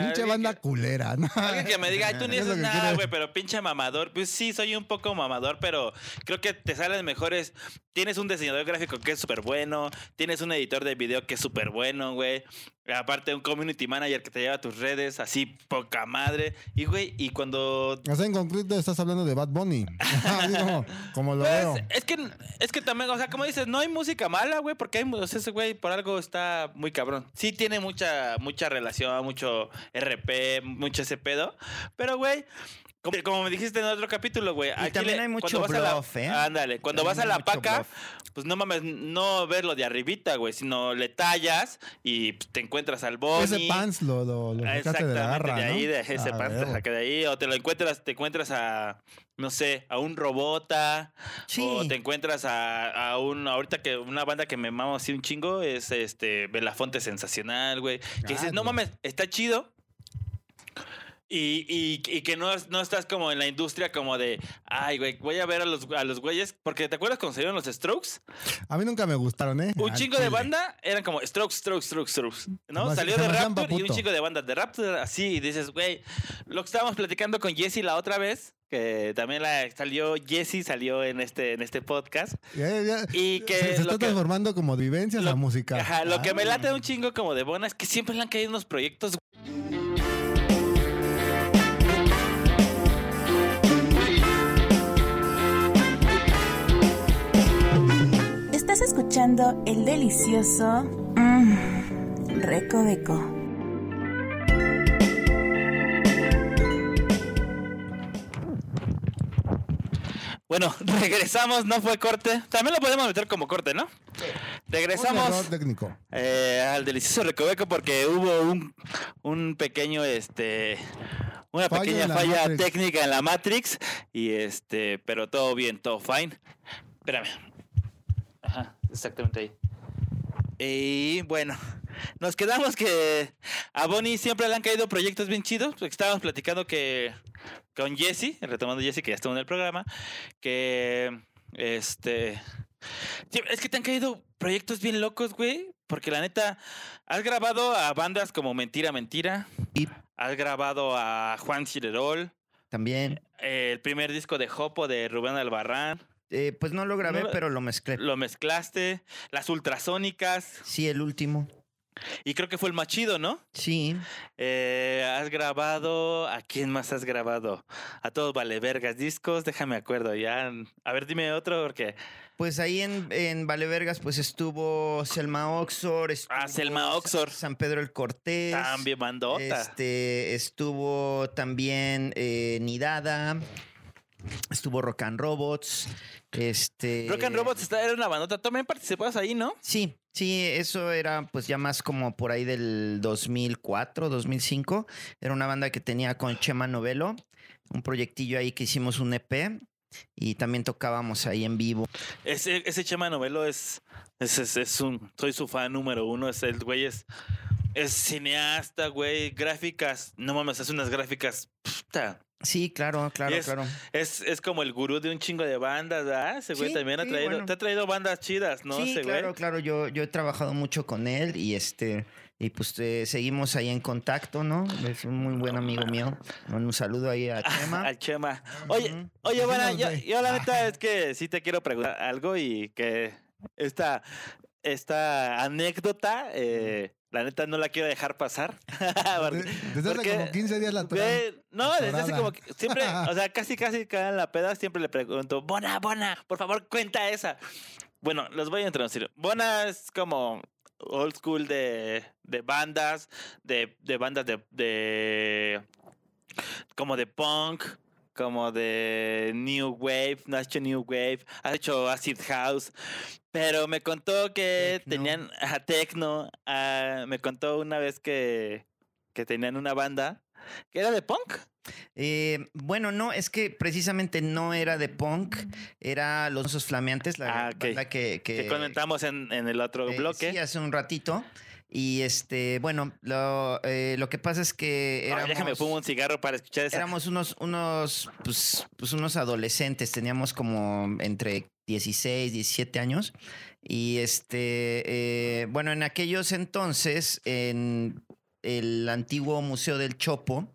Pinche banda que- culera, ¿no? Alguien que me diga, "Ay, tú ni haces nada, güey, pero pinche mamador. Pues sí, soy un poco mamador, pero creo que te salen mejores tienes un diseñador gráfico que es súper bueno, tienes un editor de video que es súper bueno, güey. Aparte, un community manager que te lleva a tus redes, así poca madre. Y, güey, y cuando. O sea, en concreto estás hablando de Bad Bunny. Como lo Pues, veo. es que, es que también, o sea, como dices, no hay música mala, güey, porque hay, o sea, ese güey por algo está muy cabrón. Sí tiene mucha, mucha relación, mucho RP, mucho ese pedo. Pero, güey, como, como me dijiste en otro capítulo, güey. al también hay mucho cuando vas a la- bluff, ¿eh? Ándale, cuando También vas a la paca, bluff. pues no mames, no ves lo de arribita, güey, sino le tallas y te encuentras al Bonnie. Ese pants lo, lo, lo sacaste de la garra, de ahí, ¿no? de ese Ah, pants te saca de ahí, o te lo encuentras, te encuentras a, no sé, a un robota, Sí. o te encuentras a, a un, ahorita que una banda que me mamo así un chingo es este Belafonte Sensacional, güey, que dices, Ah, no mames, está chido. Y, y, y que no, no estás como en la industria como de, ay, güey, voy a ver a los, a los güeyes, porque ¿te acuerdas cuando salieron los Strokes? A mí nunca me gustaron, ¿eh? Un chingo de banda eran como Strokes, Strokes, Strokes, Strokes. ¿No? Salió de Rapture y un chingo de bandas de Rapture así. Y dices, güey, lo que estábamos platicando con Jesse la otra vez, que también la salió, Jesse salió en este, en este podcast. Ya, ya. Y que se, está que- transformando como de vivencias lo- a música. Ajá, lo que me Ah. late un chingo como de Bona es que siempre le han caído unos proyectos. Escuchando el delicioso mmm, Recoveco. Bueno, regresamos, no fue corte. También lo podemos meter como corte, ¿no? Regresamos. técnico. eh, al delicioso Recoveco porque hubo un, un pequeño, este, una Fallo pequeña falla Matrix. técnica en la Matrix y este, pero todo bien, todo fine. Espérame. Ajá, exactamente ahí. Y bueno, nos quedamos que a Bonnie siempre le han caído proyectos bien chidos. porque Estábamos platicando que con Jesse, retomando Jesse que ya estuvo en el programa, que este Es que te han caído proyectos bien locos, güey. Porque la neta, has grabado a bandas como Mentira, Mentira. Y Has grabado a Juan Cirerol. también, eh, el primer disco de Jopo de Rubén Albarrán. Eh, pues no lo grabé, No pero lo mezclé. Lo mezclaste. Las ultrasónicas. Sí, el último. Y creo que fue el más chido, ¿no? Sí. Eh, has grabado. ¿A quién más has grabado? A todos Vale Vergas Discos. Déjame acuerdo ya. A ver, dime otro porque. Pues ahí en, en Valevergas, pues estuvo Selma Oxor. Ah, estuvo Selma Sa- Oxor. San Pedro el Cortés. También bandota. Este, estuvo también eh, Nidada. Estuvo Rock and Robots. Este. Rock and Robots era una bandota. También participabas ahí, ¿no? Sí, sí, eso era pues ya más como por ahí del 2004, 2005. Era una banda que tenía con Chema Novelo, un proyectillo ahí que hicimos un EP y también tocábamos ahí en vivo. Ese, ese Chema Novelo es, es, es, es un. Soy su fan número uno. Es el güey es. Es cineasta, güey. Gráficas. No mames, hace unas gráficas. puta. Sí, claro, claro, es- claro. Es, es como el gurú de un chingo de bandas, ¿verdad? Ese güey Sí, también ha traído. bueno. Te ha traído bandas chidas, ¿no? sí, Ese claro, güey. claro. Yo, yo he trabajado mucho con él y este. Y pues eh, seguimos ahí en contacto, ¿no? Es un muy buen amigo mío. Un saludo ahí a Chema. Al Chema. Oye, oye, bueno, yo, yo la neta es que sí te quiero preguntar algo y que esta, esta anécdota, eh, la neta no la quiero dejar pasar. Porque- De- Desde hace porque, como 15 días la güey, no, desde hace como que siempre, o sea, casi casi cada en la peda siempre le pregunto, Bona, Bona, por favor cuenta esa. Bueno, los voy a introducir. Bona es como old school de, de bandas, de, de bandas de, de como de punk, como de New Wave, no has hecho New Wave, has hecho Acid House, pero me contó que tenían a Tecno, ah, me contó una vez que, que tenían una banda que era de punk. Eh, bueno, no, es que precisamente no era de punk, era Los Osos Flameantes, la Ah, ok. banda que, Que, que, comentamos en, en el otro eh, bloque. sí, hace un ratito. Y este, bueno, lo, eh, lo que pasa es que Ay, éramos, déjame fumo un cigarro para escuchar esa. éramos unos, unos, pues, pues unos adolescentes, teníamos como entre 16, 17 años. Y este, eh, bueno, en aquellos entonces, en el antiguo Museo del Chopo,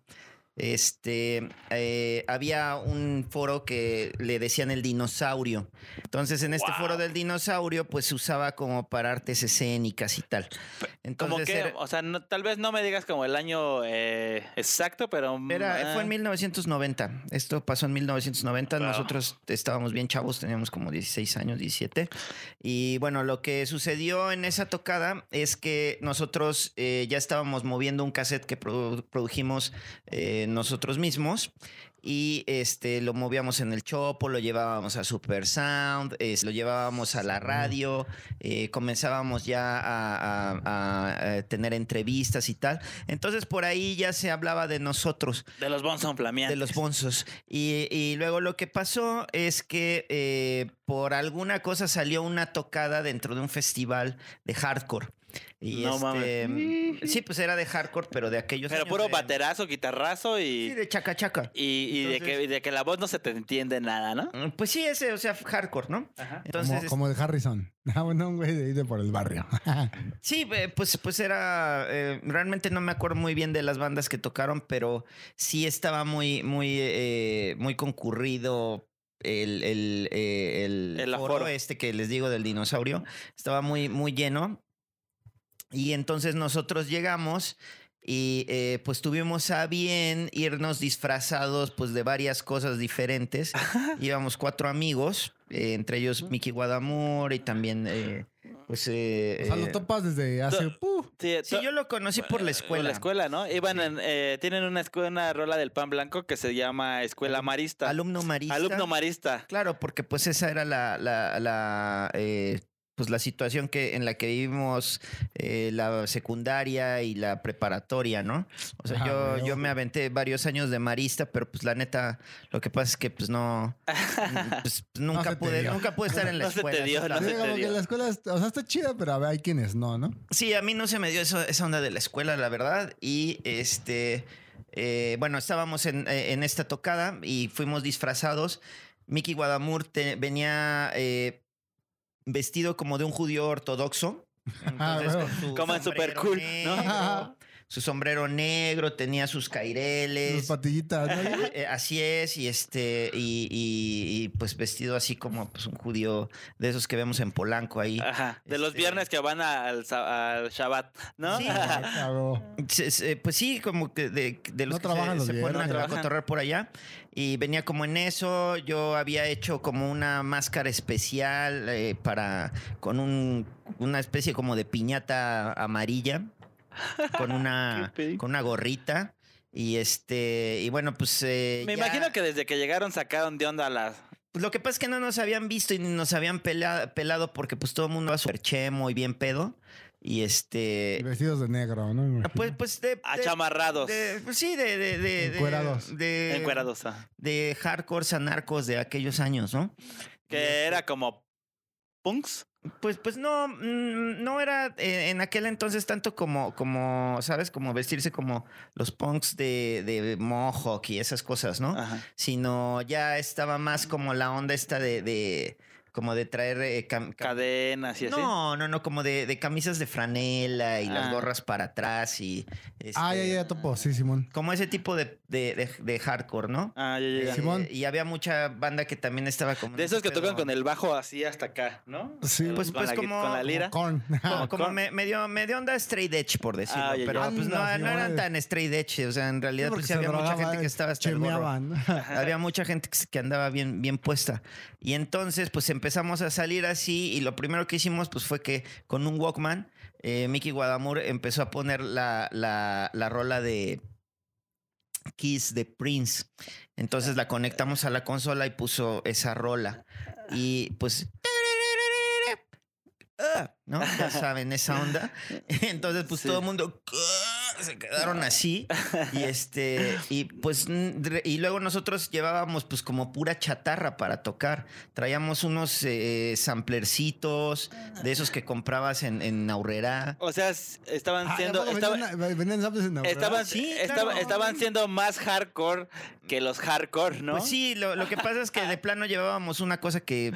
este, eh, había un foro que le decían el dinosaurio. Entonces, en este Wow. foro del dinosaurio, pues se usaba como para artes escénicas y tal. Como Entonces, que, era- o sea, no- tal vez no me digas como el año eh, exacto, pero... Era, fue en ah, 1990. Esto pasó en 1990. Wow. Nosotros estábamos bien chavos, teníamos como 16 años, 17. Y bueno, lo que sucedió en esa tocada es que nosotros eh, ya estábamos moviendo un cassette que produ- produjimos eh, nosotros mismos. Y este lo movíamos en el chopo, lo llevábamos a Super Sound, es- lo llevábamos a la radio, eh, comenzábamos ya a, a- a, eh, tener entrevistas y tal. Entonces por ahí ya se hablaba de nosotros, De los Bonson flameantes. de los bonzos. Y, y luego lo que pasó es que eh, por alguna cosa salió una tocada dentro de un festival de hardcore. Y No este, mames. Sí, pues era de hardcore, pero de aquellos Pero años puro de- baterazo, guitarrazo Sí, y... de chaca chaca. Y, y de, que, y de que la voz no se te entiende nada, ¿no? Mm, Pues sí, ese, o sea, hardcore, ¿no? Ajá. Entonces, como, como de Harrison. Ah, bueno, un güey de de por el barrio. Sí, eh, pues, pues era. eh, realmente no me acuerdo muy bien de las bandas que tocaron, pero sí estaba muy, muy, eh, muy concurrido. El, el, eh, el, El foro aforo. este que les digo del dinosaurio estaba muy, muy lleno. Y entonces nosotros llegamos y eh, pues tuvimos a bien irnos disfrazados pues de varias cosas diferentes. Íbamos cuatro amigos, eh, entre ellos Mickey Guadamur y también eh, pues... eh, o sea, lo eh, topas desde hace. Sí, Sí, to- yo lo conocí por la eh, escuela. La escuela, ¿no? Iban Sí. en, eh, tienen una escuela, una rola del pan blanco que se llama Escuela Marista. Alumno marista. Alumno Marista. Claro, porque pues esa era la, la, la, eh, pues la situación que, en la que vivimos eh, la secundaria y la preparatoria, ¿no? O sea, Ah, yo, yo me aventé varios años de marista, pero pues la neta, lo que pasa es que pues no, pues, nunca pude, nunca pude estar en la No se te escuela. dio, no se te como que dio. la escuela, es- o sea, está chida, pero a ver, hay quienes no, ¿no? Sí, a mí no se me dio eso- esa onda de la escuela, la verdad. Y este, eh, bueno, estábamos en, eh, en esta tocada y fuimos disfrazados. Mickey Guadamur te- venía eh, vestido como de un judío ortodoxo. Entonces, bueno. con su Como en Super sombrero Cool, ¿no? Su sombrero negro, tenía sus Sus caireles. patillitas, ¿no? Eh, así es, y este, y, y- y, pues vestido así como pues, un judío de esos que vemos en Polanco ahí. Ajá. De los Este- viernes que van al, Shabbat, ¿no? Sí. Ah, Pues sí, como que de, de los No que trabajan se, los se viernes. a, cotorrear por allá. Y venía como en eso. Yo había hecho como una máscara especial eh, para. con un, una especie como de piñata amarilla. Con una, con una gorrita. Y este. Y bueno, pues. eh, Me ya- imagino que desde que llegaron sacaron de onda las... pues lo que pasa es que no nos habían visto y ni nos habían pelado, pelado porque pues todo el mundo era súper chemo y bien pedo. Y este. Y Vestidos de negro, ¿no? Imagino. Pues, pues de, Achamarrados. de- pues sí, de, de, de, de- Encuerados. de- Encuerados. ah. de hardcore anarcos de aquellos años, ¿no? Que este, era como... ¿Punks? Pues, pues no, mm, no era eh, en aquel entonces tanto como, como, ¿sabes? Como vestirse como los punks de, de Mohawk y esas cosas, ¿no? Ajá. Sino ya estaba más como la onda esta de, de como de traer eh, cam- cam- Cadenas y así. No, no, no, como de, de camisas de franela y las Ah. gorras para atrás y... Ah, ya, este, ya, topo. Sí, Simón. Como ese tipo de, de, de- de hardcore, ¿no? Ah, ya. Eh, Simón. y había mucha banda que también estaba como... De esos que tocan con el bajo así hasta acá, ¿no? Sí. El- Pues- con, pues la, como- con la lira. Como, como me- medio, medio onda straight edge, por decirlo. Ah, ya, pero ya. pues no, Anda, no eran tan straight edge. O sea, en realidad pues sí había mucha gente que estaba hasta el gorro. chemeaban. Había mucha gente que andaba bien, bien puesta. Y entonces, pues empezamos a salir así. Y lo primero que hicimos, pues fue que con un Walkman, eh, Mickey Guadamur empezó a poner la, la, la rola de Kiss de Prince. Entonces la conectamos a la consola y puso esa rola. Y pues. ¿No? Ya saben, esa onda. Entonces, pues Sí. todo el mundo se quedaron así. Y este, y pues, y luego nosotros llevábamos pues como pura chatarra para tocar. Traíamos unos eh, samplercitos de esos que comprabas en, en Aurrera. O sea, estaban Ah, siendo... ¿a poco estaba- vendían- samples en Aurrera? Estaban, Sí, estaba- claro. estaban siendo más hardcore que los hardcore, ¿no? Pues sí, lo, lo que pasa es que de plano llevábamos una cosa que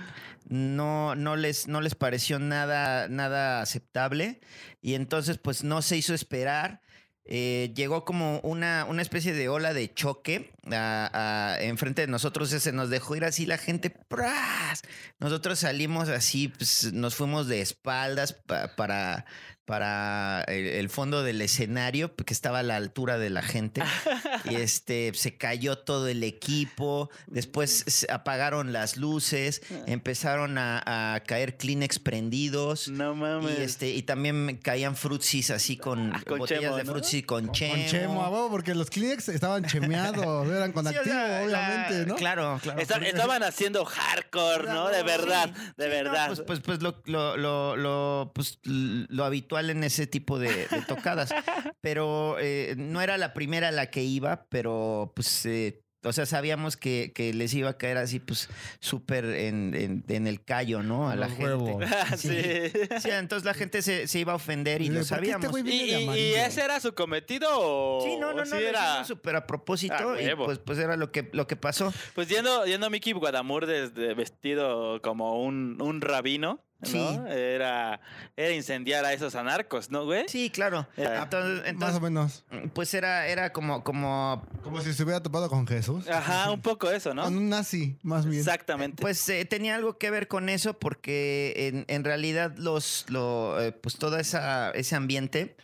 no, no, les, no les pareció nada, nada aceptable. Y entonces, pues no se hizo esperar. Eh, llegó como una, una especie de ola de choque a- a- enfrente de nosotros. Se nos dejó ir así la gente. ¡pras! Nosotros salimos así, pues, nos fuimos de espaldas pa- para, para el, el fondo del escenario, que estaba a la altura de la gente. y este, se cayó todo el equipo. Después se apagaron las luces. Empezaron a, a caer Kleenex prendidos. No mames. Y, este, y también caían frutsis así con, Ah, con botellas chemo, de ¿no? frutsis con chemo. Con chemo, a huevo, porque los Kleenex estaban chemeados, eran con Sí, o activo, la- obviamente, ¿no? Claro, claro. Estaban haciendo hardcore, ¿no? De verdad, Sí, de sí, no, verdad. pues, pues, pues lo, lo, lo, lo, pues, lo habitual en ese tipo de, de tocadas. Pero eh, no era la primera a la que iba, pero pues. eh, o sea, sabíamos que, que les iba a caer así, pues, súper en, en- en el callo, ¿no? A la Los gente. sí. Sí, entonces la gente se, se iba a ofender y ¿Por lo este sabíamos. güey ¿Y, y- ese era su cometido o Sí, no, no, no, sí era? súper a propósito Ah, y pues, pues era lo que, lo que pasó. Pues yendo, yendo Mickey Guadamur desde vestido como un, un rabino, ¿no? Sí. Era, era incendiar a esos anarcos, ¿no, güey? Sí, claro. Entonces, Más o menos. pues era, era como, como Como si se hubiera topado con Jesús. Ajá, un poco eso, ¿no? Con un nazi, más bien. Exactamente. Pues eh, tenía algo que ver con eso porque en, en realidad los, lo, eh, pues todo esa, ese ambiente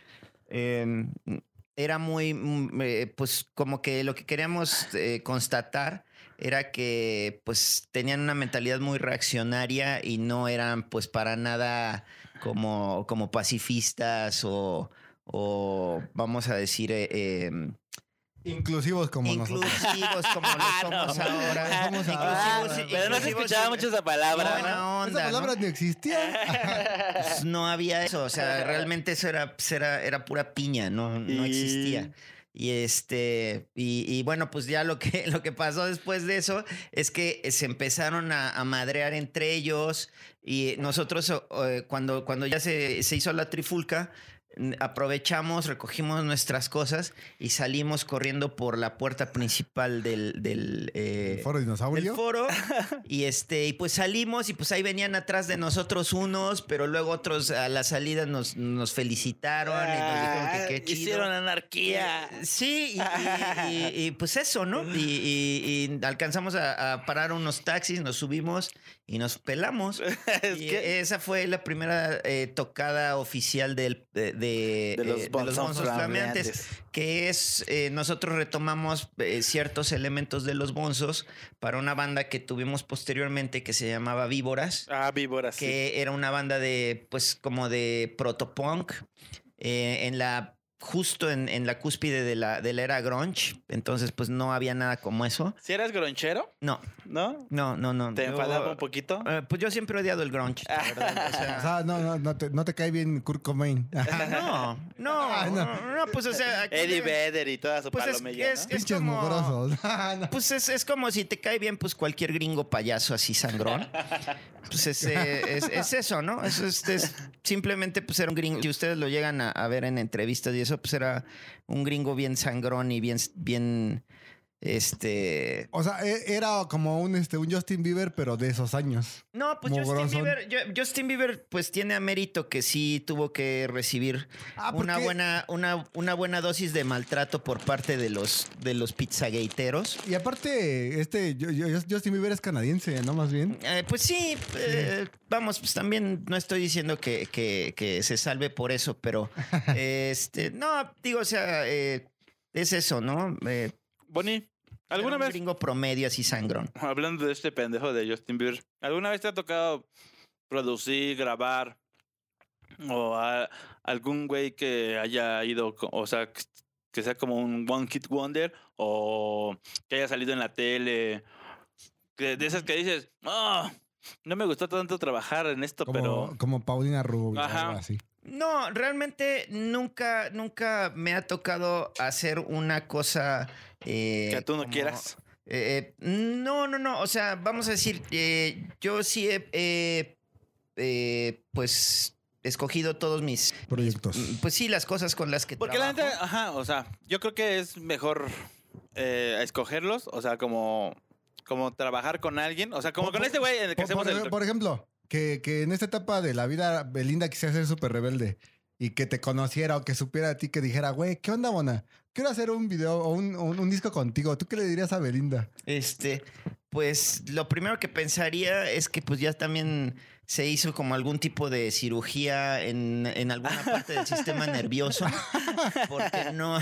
eh, era muy, mm, eh, pues como que lo que queríamos eh, constatar era que pues tenían una mentalidad muy reaccionaria y no eran pues para nada como, como pacifistas o, o vamos a decir eh, eh, Inclusivos como nosotros. inclusivos como lo somos No. ahora. Somos Ah, ahora. Inclusivos- pero no se escuchaba mucho esa palabra, Buena ¿no? onda, Esa palabra ¿no? ni existía. Pues no había eso, o sea, realmente eso era, pues era, era pura piña, no, no existía. Y este, y, y bueno, pues ya lo que, lo que pasó después de eso es que se empezaron a, madrear entre ellos. Y nosotros, eh, cuando, cuando ya se, se hizo la trifulca, aprovechamos, recogimos nuestras cosas y salimos corriendo por la puerta principal del, del, eh, foro del dinosaurio. foro y este y pues salimos y pues ahí venían atrás de nosotros unos pero luego otros a la salida nos, nos felicitaron y nos dijeron que qué Ah, chido Hicieron anarquía. Sí, y, y- y- y, pues eso, ¿no? Y, y- y alcanzamos a, a parar unos taxis, nos subimos y nos pelamos. Es Y que- esa fue la primera eh, tocada oficial del, de, de, de los eh, bonzos bonzos flameantes. flameantes que es, eh, nosotros retomamos ciertos elementos de los bonzos para una banda que tuvimos posteriormente que se llamaba Víboras, Ah, víboras. sí. que era una banda de, pues, como de protopunk, en la, justo en, en la cúspide de la, de la era grunge, entonces pues no había nada como eso. ¿Si eras gronchero? No, ¿No? no, no, no. ¿Te Yo- enfadaba un poquito? eh, pues yo siempre he odiado el grunge, la verdad. o sea, O sea, no, no, no te, no te cae bien Kurt Cobain. no, no, Ah, no. no, no, pues o sea... aquí- Eddie Vedder y toda su Pues es- palomilla, es- ¿no? Pinches como- mugrosos. No. Pues es, es como si te cae bien, pues cualquier gringo payaso así sangrón. Pues es, eh, es, es eso, ¿no? Es, es- simplemente pues era un gringo. Si ustedes lo llegan a, a ver en entrevistas y eso, pues era un gringo bien sangrón y bien, bien, este... O sea, e- era como un, este, un Justin Bieber, pero de esos años. No, pues Justin. Bieber, yo- Justin Bieber pues tiene a mérito que sí tuvo que recibir Ah, una buena, una, una buena dosis de maltrato por parte de los, de los pizzagateros. Y aparte, este, yo- yo- Justin Bieber es canadiense, ¿no? Más bien. Eh, pues sí, eh, vamos, pues también no estoy diciendo que, que- que se salve por eso, pero este, no, digo, o sea, eh, es eso, ¿no? Eh, Bonnie, ¿alguna un vez, gringo promedio así sangrón. hablando de este pendejo de Justin Bieber, ¿alguna vez te ha tocado producir, grabar o a- algún güey que haya ido, o sea, que- que sea como un One Hit Wonder o que haya salido en la tele? Que, de esas que dices, oh, no me gustó tanto trabajar en esto, Como, pero... como Paulina Rubio, Ajá. algo así. No, realmente nunca, nunca me ha tocado hacer una cosa eh, Que tú no como- quieras. Eh, no, no, no. O sea, vamos a decir, eh, yo sí he, eh, pues, escogido todos mis, Proyectos. Pues sí, las cosas con las que Porque la trabajo. gente, ajá, o sea, yo creo que es mejor eh, escogerlos, o sea, como, como trabajar con alguien, o sea, como Por- con este güey en el que Por, hacemos por- el... por ejemplo, que, que en esta etapa de la vida Belinda quisiera ser súper rebelde y que te conociera o que supiera a ti, que dijera, güey, ¿qué onda, Bona? Quiero hacer un video o un, un- un disco contigo. ¿Tú qué le dirías a Belinda? Este, pues lo primero que pensaría es que pues ya también se hizo como algún tipo de cirugía en, en alguna parte del sistema nervioso, porque no,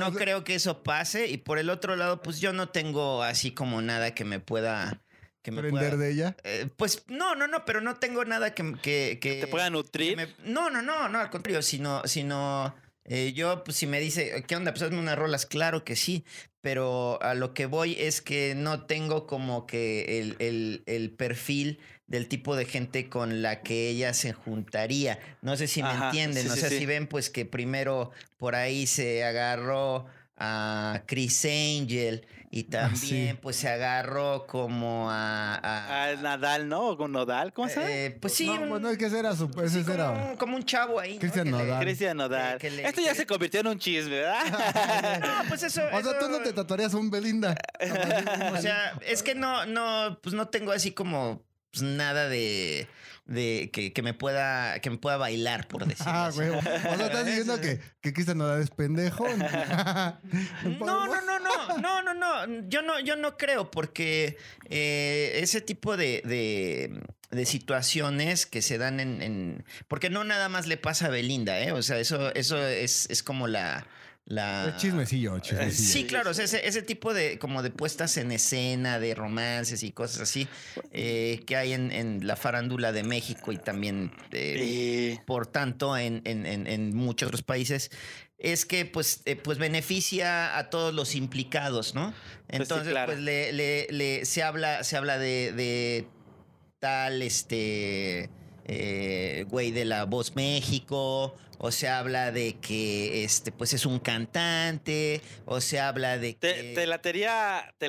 no creo que eso pase. Y por el otro lado, pues yo no tengo así como nada que me pueda... Que me Aprender pueda- de ella. Eh, pues no, no, no, pero no tengo nada que... que, que- ¿Te pueda nutrir? me- no, no, no, no, al contrario, sino, sino eh, yo, pues si me dice, ¿qué onda? Pues hazme unas rolas, claro que sí, pero a lo que voy es que no tengo como que el, el- el perfil del tipo de gente con la que ella se juntaría. No sé si me Ajá, entienden, sí, o sí, sea, sí. si ven pues que primero por ahí se agarró a Chris Angel y también sí. pues se agarró como a... a- A Nadal, ¿no? ¿O con Nodal? ¿Cómo se llama? eh, pues sí, no, un- bueno, es que ese era su. Ese Sí, como, era. un- como un chavo ahí. ¿no? Cristian le- Nodal. Cristian Nodal. que le- Esto ya que- se convirtió en un chisme, ¿verdad? No, pues eso. O sea, tú no te tatuarías un Belinda. O sea, es que no, no, pues no tengo así como pues, nada de, de que, que me pueda, que me pueda bailar, por decirlo Ah, así. güey. O sea, estás diciendo que, que Cristian Nodal es pendejo. No, no, no, no, no, no, no. Yo no, yo no creo, porque eh, ese tipo de, de, de situaciones que se dan en, en- Porque no nada más le pasa a Belinda, ¿eh? O sea, eso, eso es, es como la. La Es chismecillo, chismecillo. Sí, claro, o sea, ese, ese tipo de como de puestas en escena, de romances y cosas así eh, que hay en, en la farándula de México y también eh, por tanto en, en- en- en muchos otros países es que pues, eh, pues beneficia a todos los implicados, ¿no? sí, Entonces, claro. pues le, le- le- se habla, se habla de, de tal este eh, güey de la voz México, o se habla de que este, pues es un cantante, o se habla de que. Te, te latería, te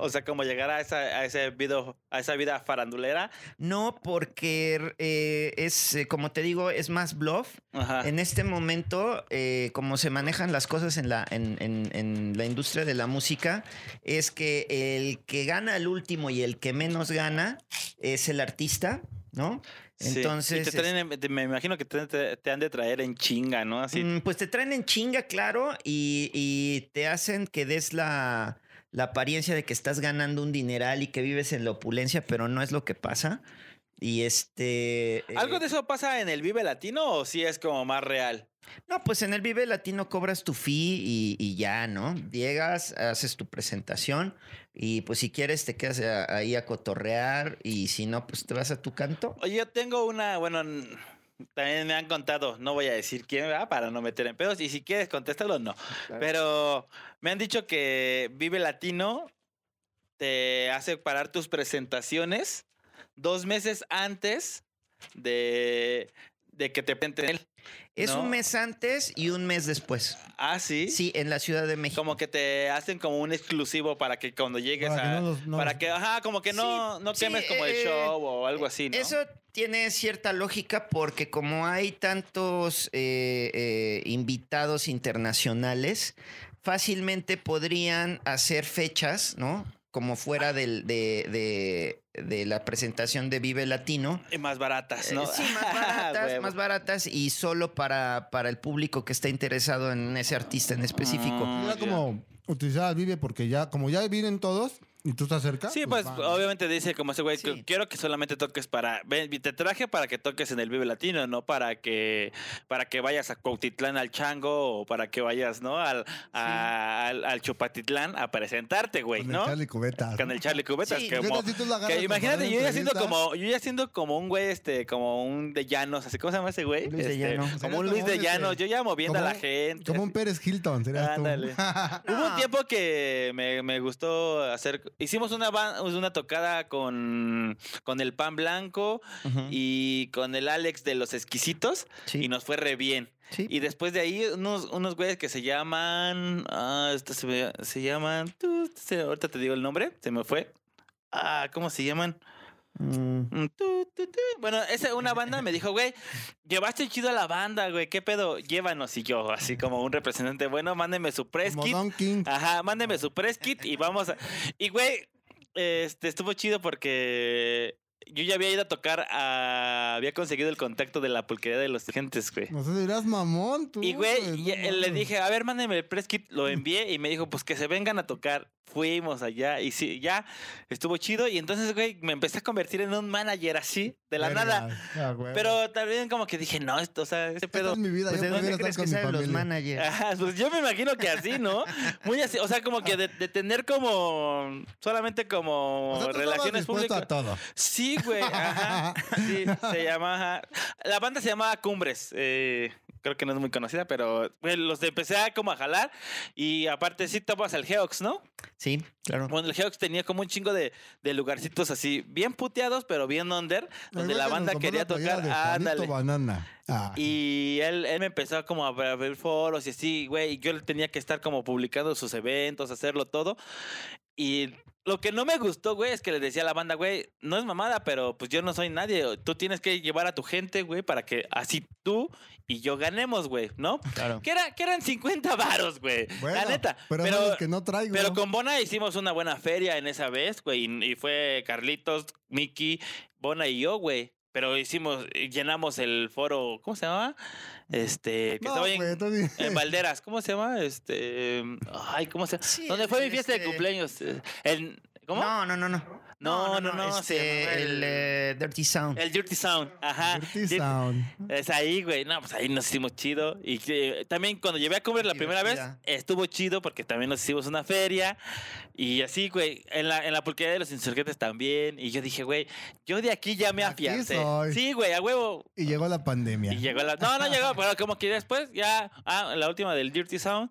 o sea, como llegar a esa, a ese video, a esa vida farandulera. No, porque eh, es, eh, como te digo, es más bluff. Ajá. En este momento, eh, como se manejan las cosas en la, en, en- en la industria de la música, es que el que gana el último y el que menos gana es el artista, ¿no? Sí. Entonces, Y te traen en- te- me imagino que te, te- te han de traer en chinga, ¿no? Así. Mm, pues te traen en chinga, claro, y, y te hacen que des la, la apariencia de que estás ganando un dineral y que vives en la opulencia, pero no es lo que pasa. Y este. ¿Algo eh, de eso pasa en el Vive Latino o sí es como más real? No, pues en el Vive Latino cobras tu fee y, y ya, ¿no? Llegas, haces tu presentación y pues si quieres te quedas ahí a cotorrear y si no, pues te vas a tu canto. Oye, yo tengo una, bueno, también me han contado, no voy a decir quién, ¿verdad? Para no meter en pedos. Y si quieres, contéstalo, no. Pero me han dicho que Vive Latino te hace parar tus presentaciones dos meses antes de, de que te presenten él. Es No. un mes antes y un mes después. Ah, sí. Sí, en la Ciudad de México. Como que te hacen como un exclusivo para que cuando llegues Para que a. no los- no para los- que, ajá, como que no, Sí, no sí, quemes como el eh, show o algo así, ¿no? Eso tiene cierta lógica porque como hay tantos eh, eh, invitados internacionales, fácilmente podrían hacer fechas, ¿no? Como fuera del- de, de- de la presentación de Vive Latino. Y más baratas, Eh, ¿no? sí, más baratas, más baratas y solo para, para el público que está interesado en ese artista en específico. Mm, Era ya. como utilizar al Vive porque ya, como ya vienen todos y tú estás cerca. Sí, pues va. obviamente dice como ese güey, que Sí. quiero que solamente toques para, ven, te traje para que toques en el Vive Latino, no para que para que vayas a Cuautitlán al Chango o para que vayas, ¿no? Al, a- al, al Chupatitlán a presentarte, güey, Con ¿no? el Charlie Cubeta. Con el Charlie Cubetas, Sí. que ¿Qué como- que imagínate, yo ya siendo como, yo ya siendo como un güey, este, como un de Llanos, así, ¿cómo se llama ese güey? Luis de Este, Llano. Como Sería un Luis de Llanos, yo ya moviendo a la gente. Como un Pérez Hilton, serías tú. Ándale. Hubo un tiempo que me, me gustó hacer. Hicimos una, una tocada con, con el Pan Blanco y con el Alex de los Exquisitos Sí. y nos fue re bien. Sí. Y después de ahí, unos, unos güeyes que se llaman. Ah, esto se, me- se llaman. tú, ahorita te digo el nombre, se me fue. Ah, ¿cómo se llaman? Mm. Mm. Bueno, esa una banda me dijo, güey, llevaste chido a la banda, güey, ¿qué pedo? Llévanos. Y yo, así como un representante, bueno, mándeme su press kit. Ajá, mándeme su press kit y vamos a. Y güey, este estuvo chido porque yo ya había ido a tocar a... Había conseguido el contacto de la pulquería de los gentes, güey. No sé, dirás mamón, tú. Y, güey, y- le dije, a ver, mándeme el press kit. Lo envié y me dijo, pues que se vengan a tocar. Fuimos allá y sí, ya estuvo chido. Y entonces, güey, me empecé a convertir en un manager así, de la Verga. nada. Ah, güey. Pero también como que dije, no, esto, o sea, este Esta pedo... es mi vida, Pues, yo ¿De dónde crees que los managers? Ajá, pues yo me imagino que así, ¿no? Muy así, o sea, como que de, de tener como solamente como O sea, relaciones públicas. a todo. Sí, güey, ajá. Sí, se llama, ajá. La banda se llamaba Cumbres. eh, creo que no es muy conocida, pero los empecé a como a jalar y aparte sí topas el Geox, ¿no? Sí, claro. Bueno, el Geox tenía como un chingo de, de lugarcitos así, bien puteados, pero bien under, donde la banda quería tocar. Ándale. Banana. Ah. Y él, él me empezó como a abrir foros y así, güey. y Yo tenía que estar como publicando sus eventos, hacerlo todo. Y lo que no me gustó, güey, es que le decía a la banda, güey, no es mamada, pero pues yo no soy nadie. Tú tienes que llevar a tu gente, güey, para que así tú y yo ganemos, güey, ¿no? Claro. Que, era, que eran 50 varos, güey. Bueno, la neta. Pero, Pero, que no traigo. pero con Bona hicimos una buena feria en esa vez, güey. Y, y fue Carlitos, Miki, Bona y yo, güey. Pero hicimos, llenamos el foro, ¿cómo se llama? Este, que No, estaba en, en Valderas, ¿cómo se llama? Este, ay, ¿cómo se llama? Sí, ¿Dónde fue mi fiesta de cumpleaños? Eh, El, ¿Cómo? No, no, no, no. No, no, no, se este, el, el- eh, Dirty Sound. El Dirty Sound, ajá. Dirty Dir- Sound. Es ahí, güey. No, pues ahí nos hicimos chido. Y que, también cuando llevé a Cumbres la primera vez, estuvo chido porque también nos hicimos una feria. Y así, güey. En la, en la pulquería de los insurgentes también. Y yo dije, güey, yo de aquí ya me Aquí afiancé. soy. Sí, güey, a huevo. Y llegó la pandemia. Y llegó la. No, no llegó, pero como que después, ya. Ah, la última del Dirty Sound.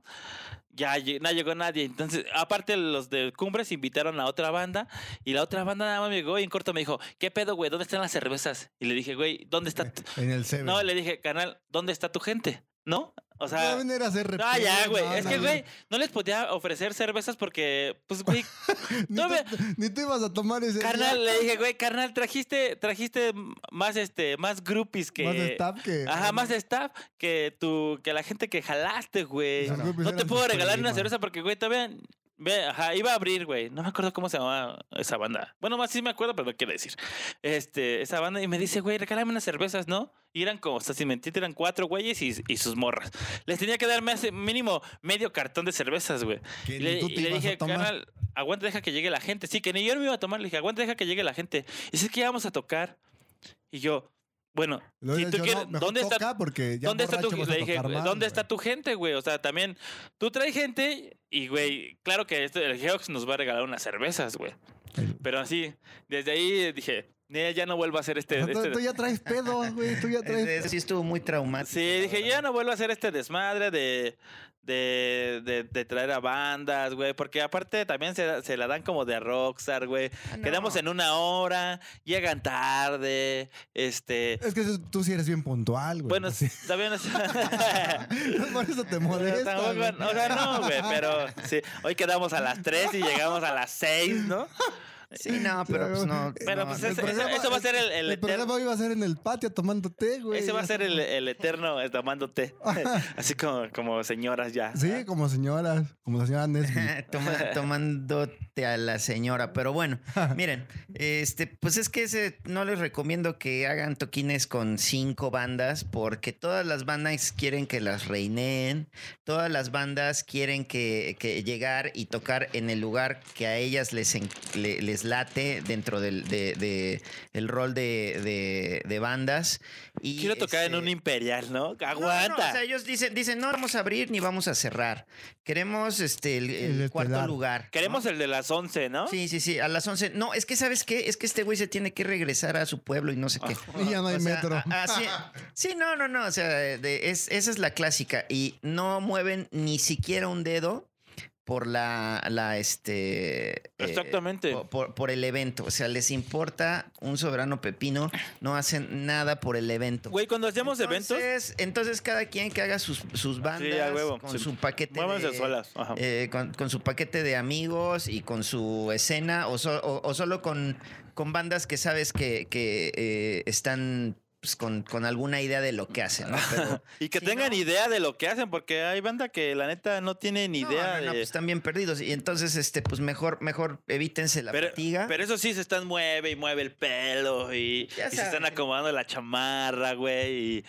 Ya no llegó nadie. Entonces, aparte, los de Cumbres invitaron a otra banda. Y la otra banda nada más me llegó y en corto me dijo, ¿qué pedo, güey? ¿Dónde están las cervezas? Y le dije, güey, ¿dónde está? tu-?" En el CB. No, le dije, canal, ¿dónde está tu gente? ¿No? O No sea. venir a hacer Ah, ya, güey. no, Es que, no, güey, no les podía ofrecer cervezas porque, pues, güey, Ni, tú, ni tú ibas a tomar ese carnal, día. le dije, güey, carnal, trajiste, trajiste más, este, más groupies que. Más staff que... Ajá, más staff que tu, que la gente que jalaste, güey. No te puedo regalar una cerveza porque, güey, todavía. Ve, ajá, iba a abrir, güey. No me acuerdo cómo se llamaba esa banda. Bueno, más sí me acuerdo, pero no quiero decir. Este, esa banda, y me dice, güey, regálame unas cervezas, ¿no? Y eran como, o sea, sin eran cuatro güeyes y, y sus morras. Les tenía que darme ese mínimo medio cartón de cervezas, güey. Y le, y dije, carnal, aguanta, deja que llegue la gente. Sí, que ni yo no me iba a tomar. Le dije, aguanta, deja que llegue la gente. Y dice, es que ya vamos a tocar. Y yo, bueno, si tú quieres, ¿dónde está, porque ¿Dónde está tu le dije, ¿dónde güey. está tu gente, güey? O sea, también tú traes gente y, güey, claro que este, el Geox nos va a regalar unas cervezas, güey. Pero así, desde ahí dije, "Nel, ya no vuelvo a hacer este... Sea, tú, este- tú ya traes pedo, güey. Tú ya traes... Sí estuvo muy traumático. Sí, dije, ya no vuelvo a hacer este desmadre de, de, de, de traer a bandas, güey. Porque aparte también se, se la dan como de rockstar, güey. Ah, no. Quedamos en una hora, llegan tarde, este... Es que tú sí eres bien puntual, güey. Bueno, Sí. no sé. Por eso te Pero molesta, tampoco- güey. o sea, no, güey, pero sí, hoy quedamos a las 3 y llegamos a las 6, ¿no? Sí, no, pero pues no. Pero no, pues es- eso- eso va a ser el- el eterno- programa iba a ser en el patio tomando té, güey. Ese va a ser el, el eterno eh, tomándote. Así como, como señoras ya. Sí, como señoras, como la señora Nesby. Toma- a la señora. Pero bueno, miren, este, pues es que ese, no les recomiendo que hagan toquines con cinco bandas, porque todas las bandas quieren que las reineen, todas las bandas quieren que, que llegar y tocar en el lugar que a ellas les, en- les late dentro del de, de- el rol de- de bandas. Y, Quiero tocar en este, un imperial, ¿no? no, no, Aguanta. o sea, ellos dicen, dicen, no vamos a abrir ni vamos a cerrar. Queremos este el, el El cuarto lugar. Queremos ¿no? el de las 11, ¿no? Sí, sí, sí, a las 11. No, es que ¿sabes qué? Es que este güey se tiene que regresar a su pueblo y no sé qué. Y ya no hay O sea, metro. a- sí, no, no, no, o sea, de- es, esa es la clásica y no mueven ni siquiera un dedo por la, la este... eh, Exactamente. por, por- por el evento, o sea, les importa un soberano pepino, no hacen nada por el evento. Güey, cuando hacemos eventos, Entonces, cada quien que haga sus, sus bandas a huevo, con sí. su paquete de, solas. Ajá. eh, con, con su paquete de amigos y con su escena o, so- o- o solo con, con bandas que sabes que, que, eh, están pues, con, con alguna idea de lo que hacen, ¿no? Pero Y que tengan no. idea de lo que hacen, porque hay banda que la neta no tiene ni no, idea no, no, de. pues están bien perdidos. Y entonces, este, pues mejor, mejor evítense la pero, fatiga. pero eso sí, se están mueve y mueve el pelo y, se están acomodando la chamarra, güey. Y,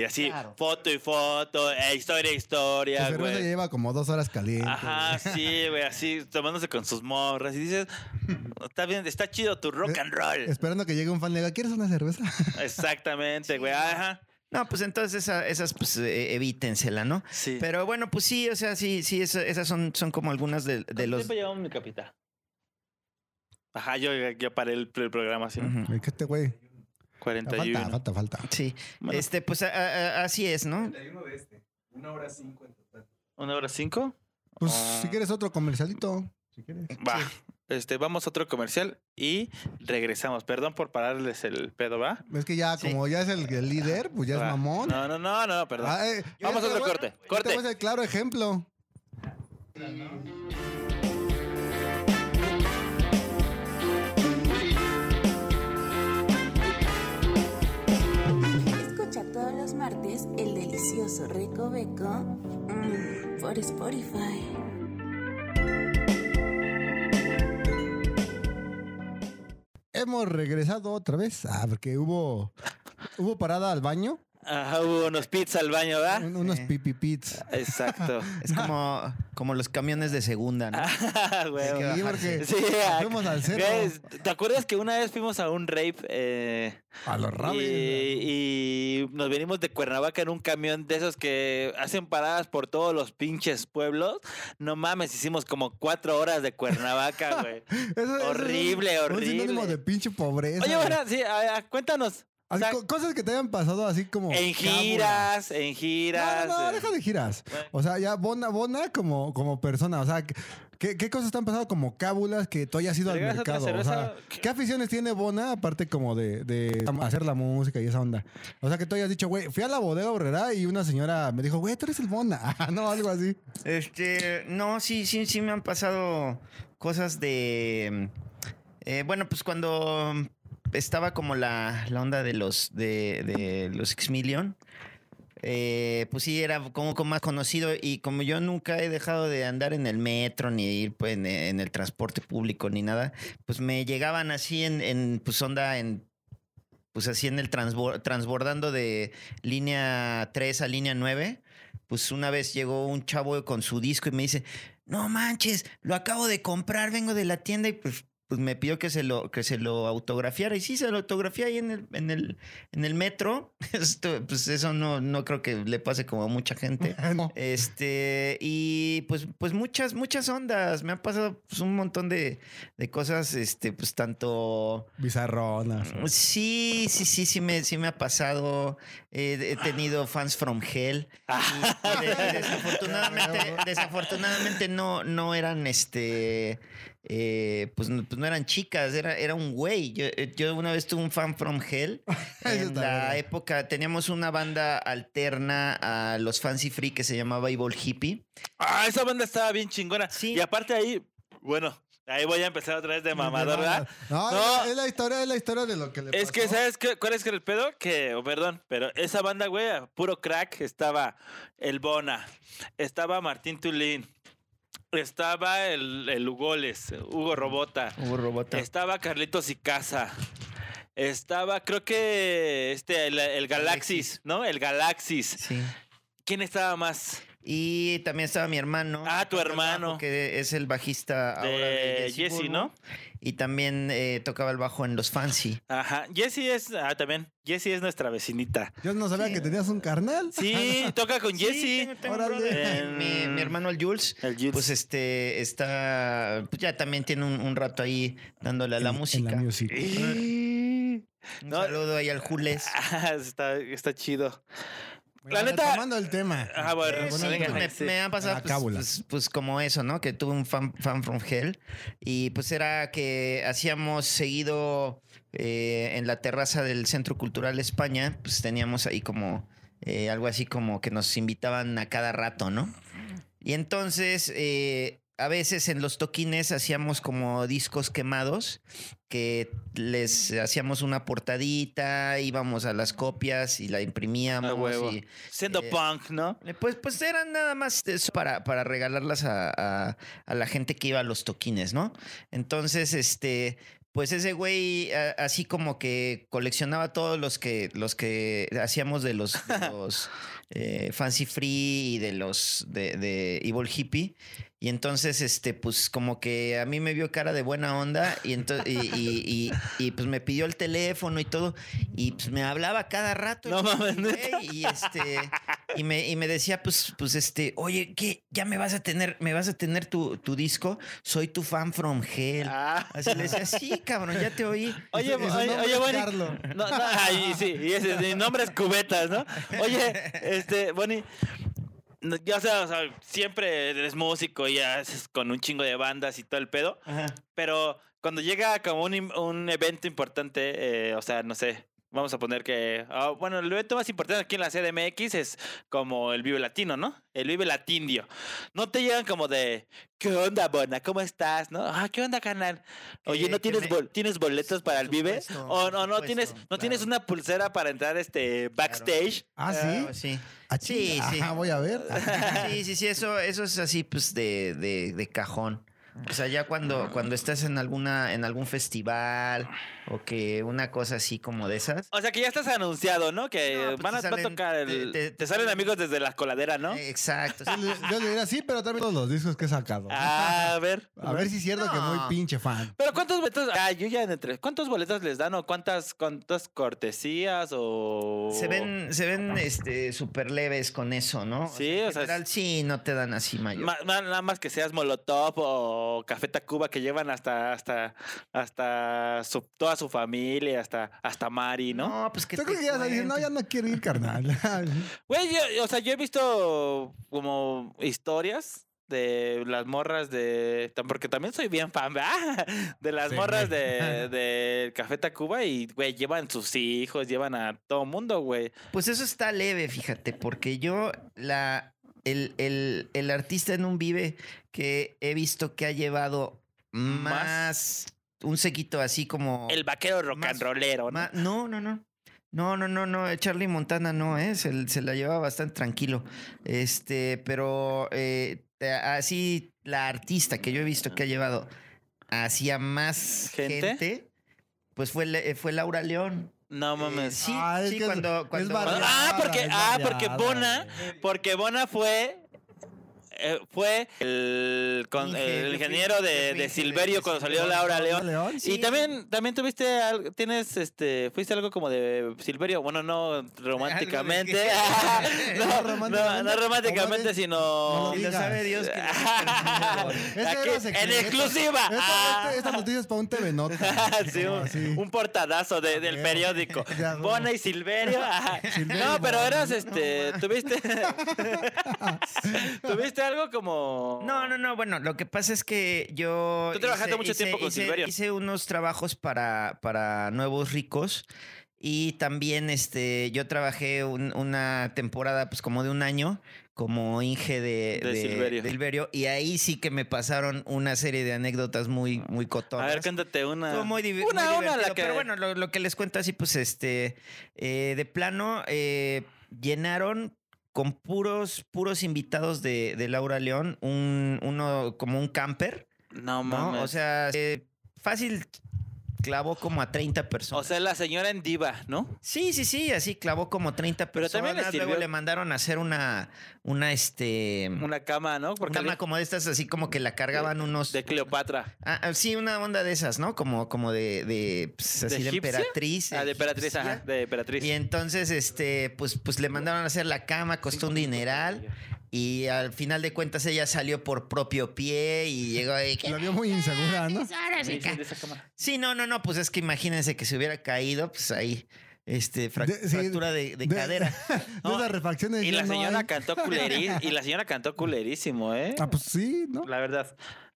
y así, Claro. foto y foto, eh, historia y historia, cerveza güey. lleva como dos horas caliente. Ajá, sí, güey, así, tomándose con sus morras. Y dices, está bien, está chido tu rock Eh, and roll. Esperando que llegue un fan le diga, ¿quieres una cerveza? Exactamente, güey. Ajá. No, pues entonces esa- esas, pues eh, evítensela, ¿no? Sí. Pero bueno, pues sí, o sea, sí, sí, esa- esas son, son como algunas de, de ¿Cuánto los. tiempo llevamos mi capita? Ajá, yo ya paré el, el programa así. Ujú. Ay, que este güey. 41. Falta, falta, falta. Sí, Bueno, este, pues a- a- a- así es, ¿no? ¿Una hora cinco? Pues Ah. si quieres otro comercialito. Si quieres. Va. Este, vamos a otro comercial y regresamos. Perdón por pararles el pedo, ¿va? Es que ya, Sí. como ya es el, el líder, pues ya es mamón. No, no, no, no, perdón. Ah, eh, Vamos a otro voy- corte. Corte. voy a hacer claro ejemplo. Escucha todos los martes el delicioso Recoveco mm, por Spotify. Hemos regresado otra vez. Ah, porque hubo, hubo parada al baño. Ajá, hubo unos pits al baño, un- unos Sí. pipipits. Exacto. Es como, como los camiones de segunda, ¿no? Ah, güey. Sí, porque Sí, ah, fuimos al cerro. ¿Te acuerdas que una vez fuimos a un rape eh, A los rabes. y, y nos venimos de Cuernavaca en un camión de esos que hacen paradas por todos los pinches pueblos? No mames, hicimos como cuatro horas de Cuernavaca, güey. Eso- eso es horrible, un- sinónimo horrible. de pinche pobreza. Oye, bueno, sí, a- a- cuéntanos. O Así, sea, co- cosas que te hayan pasado así como. en giras, en giras. No, no, no, eh, deja de giras. Bueno. O sea, ya Bona, Bona como, como persona. O sea, ¿qué, qué cosas te han pasado como cábulas que tú hayas ido al ¿Regalas otra mercado? O sea? ¿qué aficiones tiene Bona aparte como de, de hacer la música y esa onda? O sea, que tú hayas dicho, güey, fui a la bodega horrera y una señora me dijo, güey, tú eres el Bona. No, algo así. Este, no, sí, sí, sí me han pasado cosas de. eh, bueno, pues cuando estaba como la, la onda de los de, de los X-Million. eh, pues sí, era como, como más conocido y como yo nunca he dejado de andar en el metro ni ir pues, en, el transporte público ni nada, pues me llegaban así en, en pues onda en pues así en el transbor- transbordando de línea 3 a línea 9 pues una vez llegó un chavo con su disco y me dice, no manches, lo acabo de comprar, vengo de la tienda y pues, pues me pidió que se lo, que se lo autografiara. Y sí, se lo autografié ahí en el, en el, en el metro. Esto, pues eso no, no creo que le pase como a mucha gente. No. Este, y pues, pues muchas, muchas ondas. Me han pasado pues, un montón de, de cosas, este, pues tanto. Bizarronas. Sí, sí, sí, sí me, sí me ha pasado. Eh, he tenido fans from hell. Y, y de- y desafortunadamente, desafortunadamente no, no eran este. Eh, pues, no, pues no eran chicas, era, era un güey. Yo, eh, yo una vez tuve un fan from hell. En la época teníamos una banda alterna a los Fancy Free que se llamaba Evil Hippie. Ah, esa banda estaba bien chingona. Sí. Y aparte ahí, bueno, ahí voy a empezar otra vez de mamador, ¿verdad? No, No. Es, la historia, es la historia de lo que le Es que, pasó. ¿sabes qué? cuál es el pedo? Que, oh, perdón, pero esa banda, güey, puro crack, estaba el Bona, estaba Martín Tulín, estaba el, el Hugoles, Hugo Robota, Hubo robota. estaba Carlitos y Casa. Estaba, creo que este, el, el Galaxis. ¿no? El Galaxis. Sí. ¿Quién estaba más? Y también estaba mi hermano. Ah, tu hermano. Que es el bajista ahora de De Jesse, Jesse. ¿no? Y también eh, tocaba el bajo en los Fancy. Ajá. Jessie es, ah, también. Jessie es nuestra vecinita. Yo no sabía Sí. que tenías un carnal. Sí, toca con Sí, Jessie. En- Mi, mi hermano el Jules. El Jules. Pues este está. Pues ya también tiene un, un rato ahí dándole a la En- en música. music. Un No. saludo ahí al Jules. Ah, está, está chido. La Bueno, neta- Retomando el tema. Ah, bueno, Sí, bueno, venga, pues me, sí. me han pasado pues, cábula. pues- pues como eso, ¿no? Que tuve un fan, fan from hell y pues era que hacíamos seguido eh, en la terraza del Centro Cultural España, pues teníamos ahí como eh, algo así como que nos invitaban a cada rato, ¿no? Y entonces, eh, a veces en los toquines hacíamos como discos quemados que les hacíamos una portadita, íbamos a las copias y la imprimíamos. Huevo. y, Siendo Eh, punk, ¿no? eh, Pues, pues eran nada más eso para, para regalarlas a, a- a la gente que iba a los toquines, ¿no? Entonces, este, pues ese güey así como que coleccionaba todos los que, los que hacíamos de los, de los eh, Fancy Free y de los de, de Evil Hippie. Y entonces, este, pues como que a mí me vio cara de buena onda y, ento- y, y- y- y, pues me pidió el teléfono y todo. Y pues me hablaba cada rato. No el mames, güey, ¿neta? Y este, y me, y me decía, pues, pues este, oye, ¿qué? Ya me vas a tener, me vas a tener tu, tu disco. Soy tu fan from hell. Ah. Así le decía, sí, cabrón, ya te oí. Oye, oye, oye. Carlo. No, no, ay, sí, y ese, mi nombre es Cubetas, ¿no? Oye, este, Bonnie, no, ya o sea, o sea, siempre eres músico y haces con un chingo de bandas y todo el pedo, pero cuando llega como un, un evento importante, eh, o sea, no sé, vamos a poner que, ah, bueno, el evento más importante aquí en la CDMX es como el Vive Latino, ¿no? El Vive Latindio. No te llegan como de, ¿qué onda, Bona? ¿Cómo estás? ¿No? Ah, ¿qué onda, canal? Oye, ¿no tienes, me- bol- ¿tienes boletos para el Vive? supuesto, ¿O no, no tienes, no tienes una pulsera para entrar este backstage? Ah, sí. Sí. Ah, Sí, chinga. sí. Ajá, voy a ver. Sí, sí, sí, eso, eso es así, pues, de, de, de cajón. O sea, ya cuando, cuando estás en alguna, en algún festival o que una cosa así como de esas. O sea que ya estás anunciado, ¿no? Que No, pues van a, va tocar el. te- Te, te- te salen amigos desde la coladera, ¿no? Eh, Exacto. Yo le- diría sí, pero también todos los discos que he sacado. Ah, a ver. A ver si es cierto que muy pinche fan. Pero ¿cuántos boletos? Ah, yo ya entre. ¿Cuántos boletos les dan o cuántas, cuántas cortesías o. Se ven, se ven este súper leves con eso, ¿no? Sí, en o sea, general, sí, no te dan así mayor. Ma- ma- nada más que seas Molotov o Café Tacuba que llevan hasta hasta hasta su- toda su familia, hasta hasta Mari, ¿no? No, pues que Yo creo que ya no, ya no quiero ir, carnal. Güey, yo- o sea, yo he visto como historias de las morras de porque también soy bien fan ¿verdad? de las Sí. morras de del Café Tacuba y güey, llevan sus hijos, llevan a todo mundo, güey. Pues eso está leve, fíjate, porque yo la el, el, el artista en un vive que he visto que ha llevado Más. más, un sequito así como El vaquero rock más- and rollero, ¿no? no, no, no. No, no, no, no. Charlie Montana no, ¿eh? Se, se la lleva bastante tranquilo. Este, pero eh, así la artista que yo he visto que ha llevado hacia más ¿Gente? gente, pues fue, Le- fue Laura León. No Eh, mames. sí, Ah, sí, cuando, es cuando barriada, Ah, porque ah, porque Bona, porque Bona fue eh, fue el, con- el ingeniero de, de Silverio cuando salió. Laura León. León. Y también, también tuviste algo, tienes este, fuiste algo como de Silverio, bueno, no románticamente. no, No no, románticamente, sino. no lo Y lo digas. sabe Dios que Ese Aquí, era en exclusiva. Esta, Ah. esta noticia es para un TV Nota. Sí, un, portadazo de- del huevo. periódico. Bona y Silverio. Silverio No, pero eras este. tuviste. tuviste algo como. No, no, no. Bueno, lo que pasa es que yo. Tú trabajaste mucho tiempo con hice- Silverio. Hice unos trabajos para, para Nuevos Ricos. Y también este, yo trabajé un- una temporada, pues como de un año, como Inge de, De Silverio. de Silverio, Y ahí sí que me pasaron una serie de anécdotas muy, muy A cotonas. ver, cántate una. Estuvo muy, divi- una, muy una, la que. Pero bueno, lo, lo que les cuento así, pues, este, eh, de plano, eh, llenaron con puros, puros invitados de, de Laura León, un, uno como un camper, No ¿no? mames. O sea, eh, fácil clavó como a 30 O personas. sea, la señora en diva, ¿no? sí, sí, sí, así clavó como 30 Pero personas. también le Luego le mandaron a hacer una, una, este... Una cama, ¿no? Porque cama como de estas, así como que la cargaban unos... de Cleopatra. Ah, ah, sí, una onda de esas, ¿no? Como, como de, de pues, así de, emperatriz. Ah, de emperatriz, ajá, de emperatriz. Y entonces, este, pues, pues le mandaron a hacer la cama, costó un dineral. Y al final de cuentas ella salió por propio pie y llegó ahí. La vio muy insegura, ¿no? Esa cámara. Sí, no, no, no, pues es que imagínense que se hubiera caído, pues ahí, este, frac- De- sí, fractura de, de de- cadera. De No, refacciones. Y la no señora hay. cantó culerísimo. Y la señora cantó culerísimo, ¿eh? Ah, pues sí, ¿no? La verdad.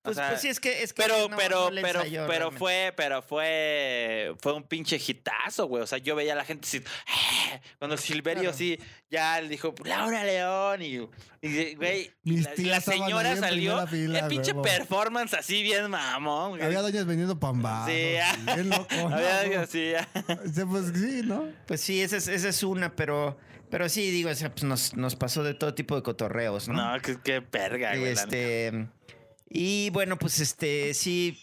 Pues, sea, pues sí, es que. Es que Pero, no- pero, no pero, ensayó pero realmente. fue, pero fue, fue un pinche hitazo, güey. O sea, yo veía a la gente así, ¡eh! cuando Silverio Claro. sí, ya le dijo, Laura León, y, y, güey, Mis la, señora salió, fila, el pinche huevo. performance así bien mamón, güey. Había doñas vendiendo pambazos. Sí, ah. bien loco. Había ¿no? así, ya. Sí, pues sí, ¿no? Pues sí, esa es, esa es una, pero. Pero sí, digo, o sea, pues nos, nos pasó de todo tipo de cotorreos, ¿no? No, qué, qué perga, Y güey. la este. Y bueno, pues este, sí.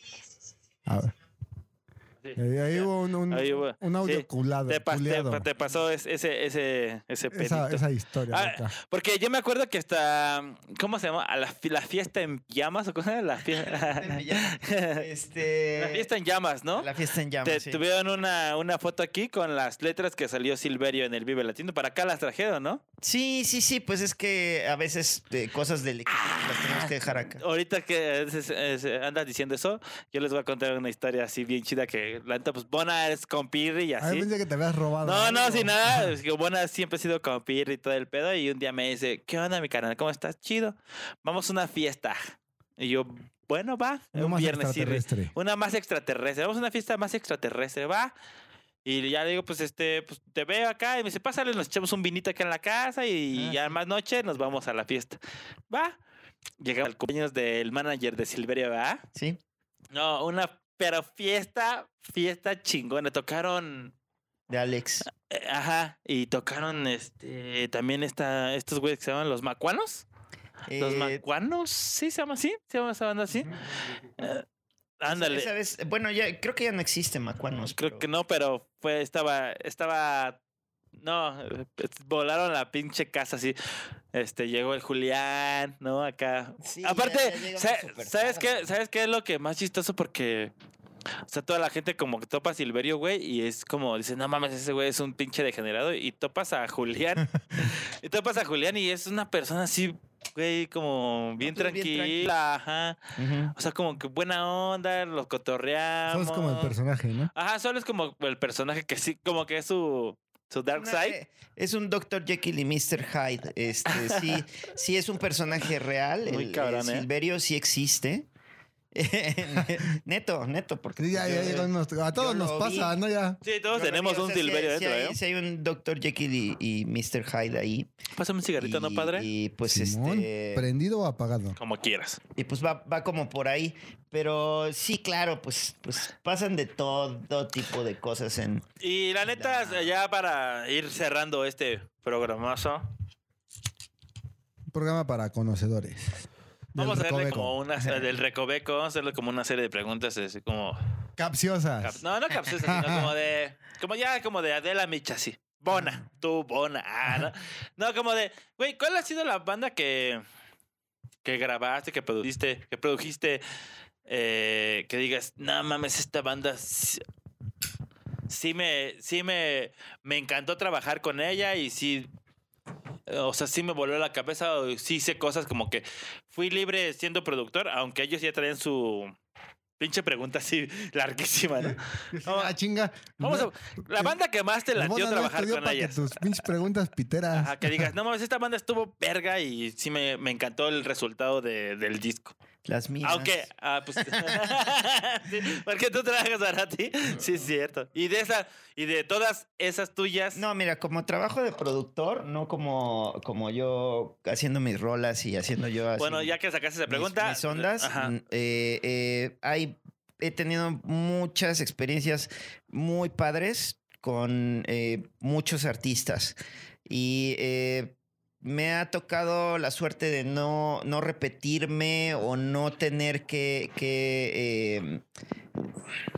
Sí. Ahí, hubo un, un, Ahí hubo- un audio sí. culado. Te, pas- te- pasó es- ese, ese, ese esa, esa historia. Ah. Porque yo me acuerdo que hasta. ¿Cómo se llama? A la, fi- la fiesta en llamas o era? La fiesta. Este. la fiesta en llamas, ¿no? La fiesta en llamas. Te sí. tuvieron una, una foto aquí con las letras que salió Silverio en el Vive Latino. Para acá las trajeron, ¿no? Sí, sí, sí, pues es que a veces eh, cosas del equipo las tenemos que dejar acá. Ahorita que es- es- es- andas diciendo eso, yo les voy a contar una historia así bien chida que la neta, pues Bona es compirri y A así. ver, pensé que te habías robado. No, no, sin nada. Es que Bona siempre ha sido compirri y todo el pedo. Y un día me dice, ¿qué onda, mi canal? ¿Cómo estás? Chido. Vamos a una fiesta. Y yo, bueno, va. Un más viernes extraterrestre. Una más extraterrestre. Vamos a una fiesta más extraterrestre, va. Y ya le digo, pues este, pues te veo acá. Y me dice, pásale, nos echamos un vinito acá en la casa. Y Ah, ya más noche nos vamos a la fiesta. Va. Llegamos al cumpleaños del manager de Silverio, ¿va? Sí. No, una, pero fiesta, fiesta chingona. Tocaron. De Alex. eh, Ajá. Y tocaron este también esta, estos güeyes que se llaman los macuanos. Los Eh, macuanos, sí se llama así, se llama esa banda así. Eh, ándale. esa vez- bueno, ya creo que ya no existe Macuanos. Creo pero- que no, pero fue, estaba, estaba, no, volaron la pinche casa así. Este, llegó el Julián, ¿no? Acá. Sí, Aparte, ya ¿sabes qué? ¿Sabes qué es lo que más chistoso? Porque, o sea, toda la gente como que topa a Silverio, güey, y es como, dice, no mames, ese güey es un pinche degenerado, y topas a Julián, y topas a Julián y es una persona así, güey, como bien tranquila, ajá. O sea, como que buena onda, los cotorreamos. Sos como el personaje, ¿no? Ajá, solo es como el personaje que sí, como que es su, su dark Una- side. eh, Es un Dr. Jekyll y Mr. Hyde. Este, sí, sí es un personaje real. Muy el, cabrón, ¿eh? Silverio sí existe. neto, neto, porque Sí, ya, ya, yo- ya nos- a todos nos pasa, vi. ¿no? Ya. Sí, todos tenemos vi, o un sea, Silverio dentro, hay, ¿eh? sí hay un Dr. Jekyll y, y Mr. Hyde ahí. Pásame un cigarrito, ¿no, padre? Y pues Simón, este. ¿Prendido o apagado? Como quieras. Y pues va, va como por ahí. Pero sí, claro, pues, pues pasan de todo, todo tipo de cosas en. Y la neta, La- ya para ir cerrando este programazo, Un programa para conocedores. Vamos a hacerle Recoveco. como una del recoveco, vamos a hacerle como una serie de preguntas así como Capciosas. cap- no, no capciosas, sino como de como ya como de Adela Micha así. Bona, tú Bona. Ah, no. No, como de, güey, ¿cuál ha sido la banda que que grabaste, que produjiste, que produjiste eh, que digas, "No mames, esta banda sí, sí me sí me me encantó trabajar con ella y sí o sea, sí me voló la cabeza, sí hice cosas como que fui libre siendo productor, aunque ellos ya traían su pinche pregunta así larguísima, ¿no? Ah, chinga. Vamos a- la banda que más te El latió trabajar con para que ellas. tus pinches preguntas piteras. Ajá, que digas, no mames, esta banda estuvo verga y sí me, me encantó el resultado de- del disco. Las mías. Aunque, ah, pues, sí, porque tú trabajas para ti, sí es cierto. Y de esas, y de todas esas tuyas, No, mira, como trabajo de productor, no como, como yo haciendo mis rolas y haciendo yo así bueno, ya que sacaste esa mis- pregunta, mis, ondas, ajá. mm, eh, eh, hay, he tenido muchas experiencias muy padres con eh, muchos artistas. Y eh, me ha tocado la suerte de no, no repetirme o no tener que, que, eh,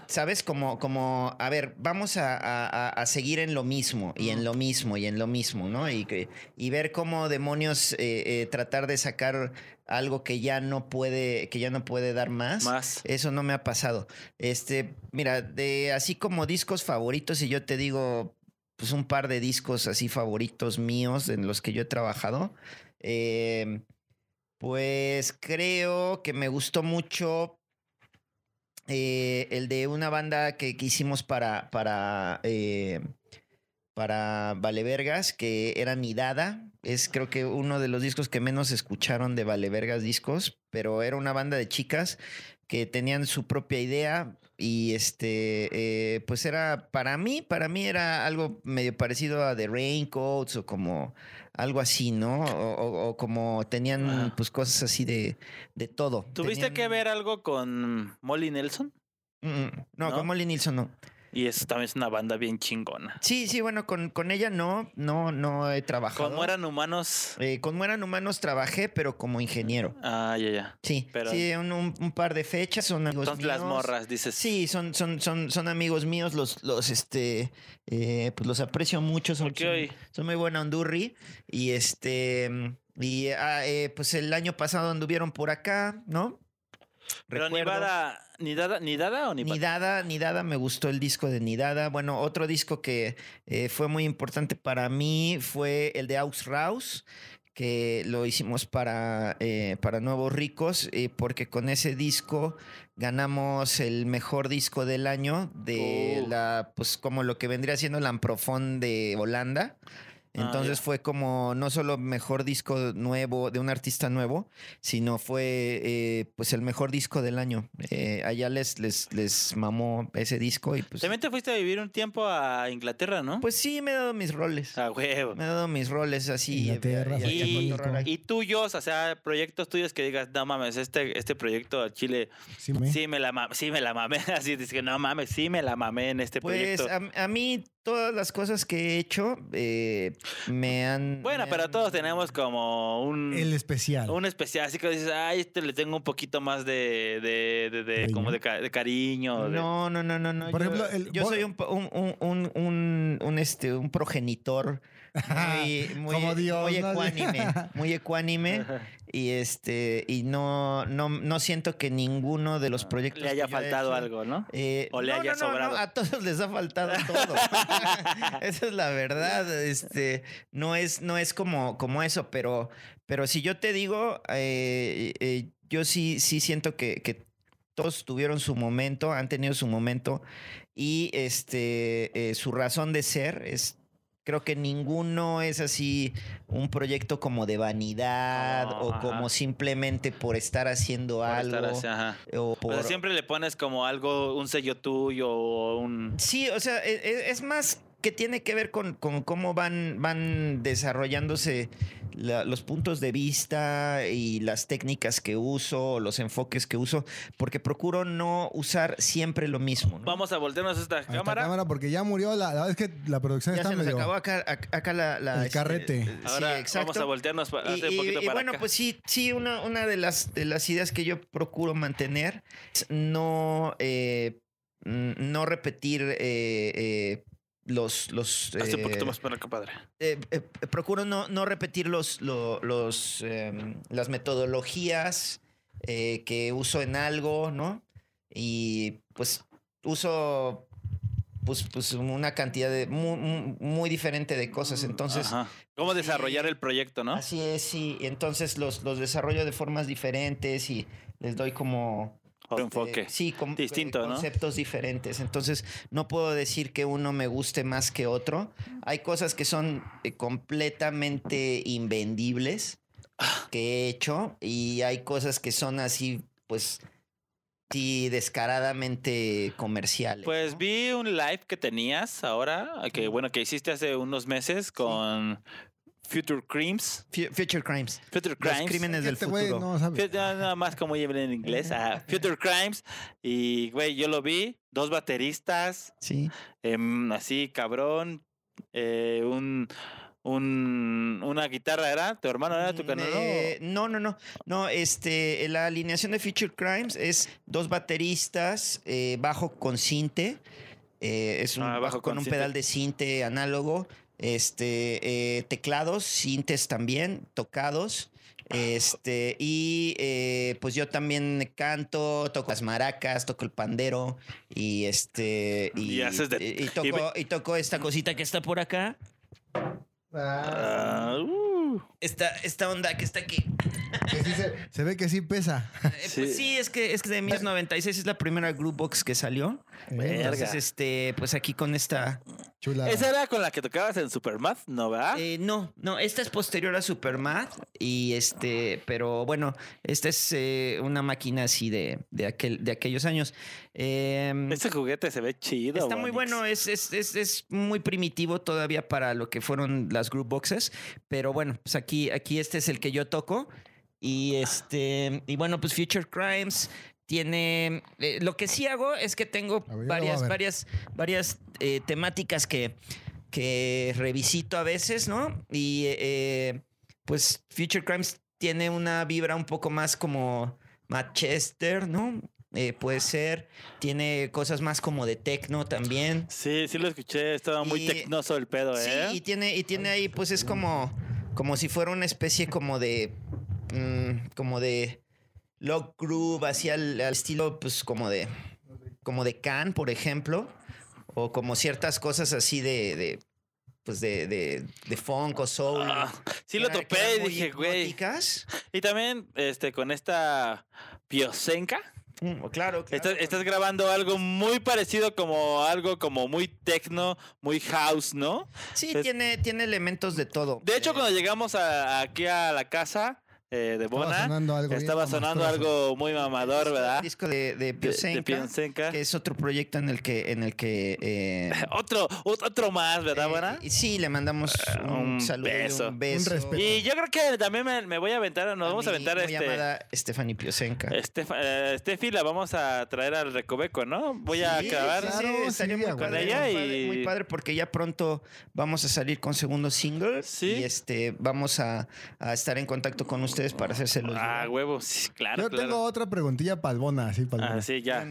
¿sabes? Como, como, a ver, vamos a, a- seguir en lo mismo y en lo mismo y en lo mismo, ¿no? Y, que- y ver cómo demonios eh, eh, tratar de sacar algo que ya no puede, que ya no puede dar más. más. Eso no me ha pasado. Este, mira, de así como discos favoritos, y yo te digo, pues un par de discos así favoritos míos en los que yo he trabajado. eh, pues creo que me gustó mucho eh, el de una banda que, hicimos para, para, eh, para Vale Vergas, que era Nidada. Es creo que uno de los discos que menos escucharon de Vale Vergas discos, pero era una banda de chicas que tenían su propia idea y este, eh, pues era, para mí, para mí era algo medio parecido a The Raincoats o como algo así, ¿no? O, o- o como tenían pues cosas así de, de todo. ¿Tuviste Tenían- que ver algo con Molly Nelson? Mm, mm. no, ¿No? con Molly Nilsson no. Y eso también es una banda bien chingona. Sí, sí, bueno, con, con ella no, no, no he trabajado. Como eran humanos. Eh, con Mueran Humanos trabajé, pero como ingeniero. Ah, ya, ya. Sí, Pero- sí, un, un- un par de fechas, son amigos Entonces las míos. morras, dices. Sí, son, son, son, son amigos míos, los, los, este, eh, pues los aprecio mucho, son, Porque son- son muy buena ondurri. Y este, y ah, eh, pues el año pasado anduvieron por acá, ¿no? Pero Recuerdo. Nidada, ¿Nidada, ¿Nidada o Nidada? Nidada, Nidada, me gustó el disco de Nidada. Bueno, otro disco que eh, fue muy importante para mí fue el de Aux Raus, que lo hicimos para, eh, para Nuevos Ricos, eh, porque con ese disco ganamos el mejor disco del año de Oh. la, pues como lo que vendría siendo la Amprofón de Holanda. Ah, Entonces fue como no solo mejor disco nuevo de un artista nuevo, sino fue eh, pues el mejor disco del año. Eh, allá les, les, les mamó ese disco y pues, También te fuiste a vivir un tiempo a Inglaterra, ¿no? pues sí, me he dado mis roles. a huevo. Me he dado mis roles así. Inglaterra, y- y- y tuyos, o sea, proyectos tuyos que digas, no mames, este, este proyecto a Chile, Sí, me- sí me la mamé, sí me la mamé. Así dices que no mames, sí me la mamé en este Pues proyecto. a, a mí todas las cosas que he hecho eh, me han... Bueno, me pero han- todos tenemos como un, El especial. un especial, así que dices, ay, este le tengo un poquito más de, de, de, de- Cariño. como de, ca- de cariño. de- No, no, no, no, no. Por yo, ejemplo, el- yo vos- soy un, po- un, un, un, un, un, este, un progenitor muy, muy, Como Dios, muy ¿no? ecuánime, muy ecuánime y este y no, no, no siento que ninguno de los proyectos le haya he faltado hecho, algo, ¿no? eh, O le no, haya no, no, no, sobrado. a todos les ha faltado todo. Esa es la verdad. Este, no es, no es como, como eso, pero, pero si yo te digo, eh, eh, yo sí, sí siento que, que todos tuvieron su momento, han tenido su momento y este, eh, su razón de ser es. Creo que ninguno es así un proyecto como de vanidad Como, o ajá. como simplemente por estar haciendo Por algo. estar. O sea, siempre le pones como algo, un sello tuyo o un... Sí, o sea, e- e- es, más que tiene que ver con, con cómo van, van desarrollándose la- los puntos de vista y las técnicas que uso, los enfoques que uso, porque procuro no usar siempre lo mismo. ¿no? Vamos a voltearnos esta A esta cámara. porque ya murió la, la verdad es que la producción ya está se nos medio acabó acá, ac- acá la, la, El carrete. sí, Ahora exacto. vamos a voltearnos pa- Y, hacer un y- poquito y para bueno, acá. pues sí, sí, una, una de, las, de las ideas que yo procuro mantener es no, eh, no repetir eh, eh, los... los Hazte un eh, poquito más para acá, padre. eh, eh, procuro no, no repetir los, lo- los, em, las metodologías que uso en algo, ¿no? Y pues uso pues, pues una cantidad de muy, muy- diferente de cosas. Entonces, Ajá. ¿Cómo desarrollar el proyecto, no? así es, sí. Entonces los, los desarrollo de formas diferentes y les doy como Otro enfoque. Sí, con- Distinto, eh, ¿no? conceptos diferentes. Entonces, no puedo decir que uno me guste más que otro. Hay cosas que son eh, completamente invendibles que he hecho y hay cosas que son así, pues, sí, descaradamente comerciales. Pues ¿no? vi un live que tenías ahora, que bueno, que hiciste hace unos meses con Future Crimes. Fu- Future Crimes. Future Los Crimes. crímenes del Este futuro. no Nada más como lleven en inglés. ah, Future Crimes. Y, güey, yo lo vi. Dos bateristas. Sí. em, así, cabrón. eh, un, un, una guitarra, ¿era? ¿Tu hermano era tu canal? eh, no, no, no. No, este, la alineación de Future Crimes es dos bateristas, eh, bajo con cinte. eh, es un Ah, bajo, bajo con, con un cinte. pedal de cinte análogo. Este, eh, teclados, cintes también, tocados. Este, y eh, pues yo también canto, toco las maracas, toco el pandero y este. Y, Y haces de- y- toco, y toco esta cosita que está por acá. Ah, uh, Esta, esta onda que está aquí. Que sí se, se ve que sí pesa. Eh, Sí. Pues sí, es que, es que de 1996 es la primera Groovebox que salió. Entonces, este, pues aquí con esta Chula. Esa era con la que tocabas en Supermath, ¿no, verdad? Eh, no, no, esta es posterior a Supermath y este, pero bueno, esta es eh, una máquina así de, de, aquel, de aquellos años. Em, Este juguete se ve chido. Está muy Bonix. bueno, es, es, es, es muy primitivo todavía para lo que fueron las group boxes, pero bueno, pues aquí, aquí este es el que yo toco y este, y bueno, pues Future Crimes tiene, eh, lo que sí hago es que tengo ver, varias, varias, varias eh, temáticas que, que revisito a veces, ¿no? Y eh, pues Future Crimes tiene una vibra un poco más como Manchester, ¿no? Eh, puede ser. Tiene cosas más como de techno también. Sí, sí lo escuché. Estaba muy tecnoso el pedo, Sí, ¿eh? y tiene, y tiene ahí, pues es como, como si fuera una especie como de, mm, como de log groove, así al, al estilo, pues como de, como de Can, por ejemplo, o como ciertas cosas así de, de pues de, de, de funk o soul. Ah, sí lo topé y dije, güey. Y también este, con esta Piosenka. Mm, claro, claro. Estás, estás grabando algo muy parecido como algo como muy techno, muy house, ¿no? Sí, tiene, tiene elementos de todo. De hecho, Eh, cuando llegamos a- aquí a la casa eh, de Estaba Bona, sonando algo bien estaba sonando algo muy mamador, ¿verdad? disco de, de De- De, Piosenka, que es otro proyecto en el que, en el que eh, Otro, ot- otro más, ¿verdad, Eh, Bona? y sí, le mandamos un, un saludo beso. un beso. Un respeto. Y yo creo que también me, me voy a aventar, nos vamos a aventar muy este. llamada Stephanie Piosenka. Eh, Steffi la vamos a traer al Recoveco, ¿no? Voy a acabar. sí, sí, Claro, estaría sí, muy a padre, muy padre, y- muy padre porque ya pronto vamos a salir con segundo single Sí. y este vamos a, a estar en contacto con ustedes para hacérselos. Ah, llegar. huevo, sí, claro, Yo claro. tengo otra preguntilla para el Bona, sí, para el Ah, sí, ya.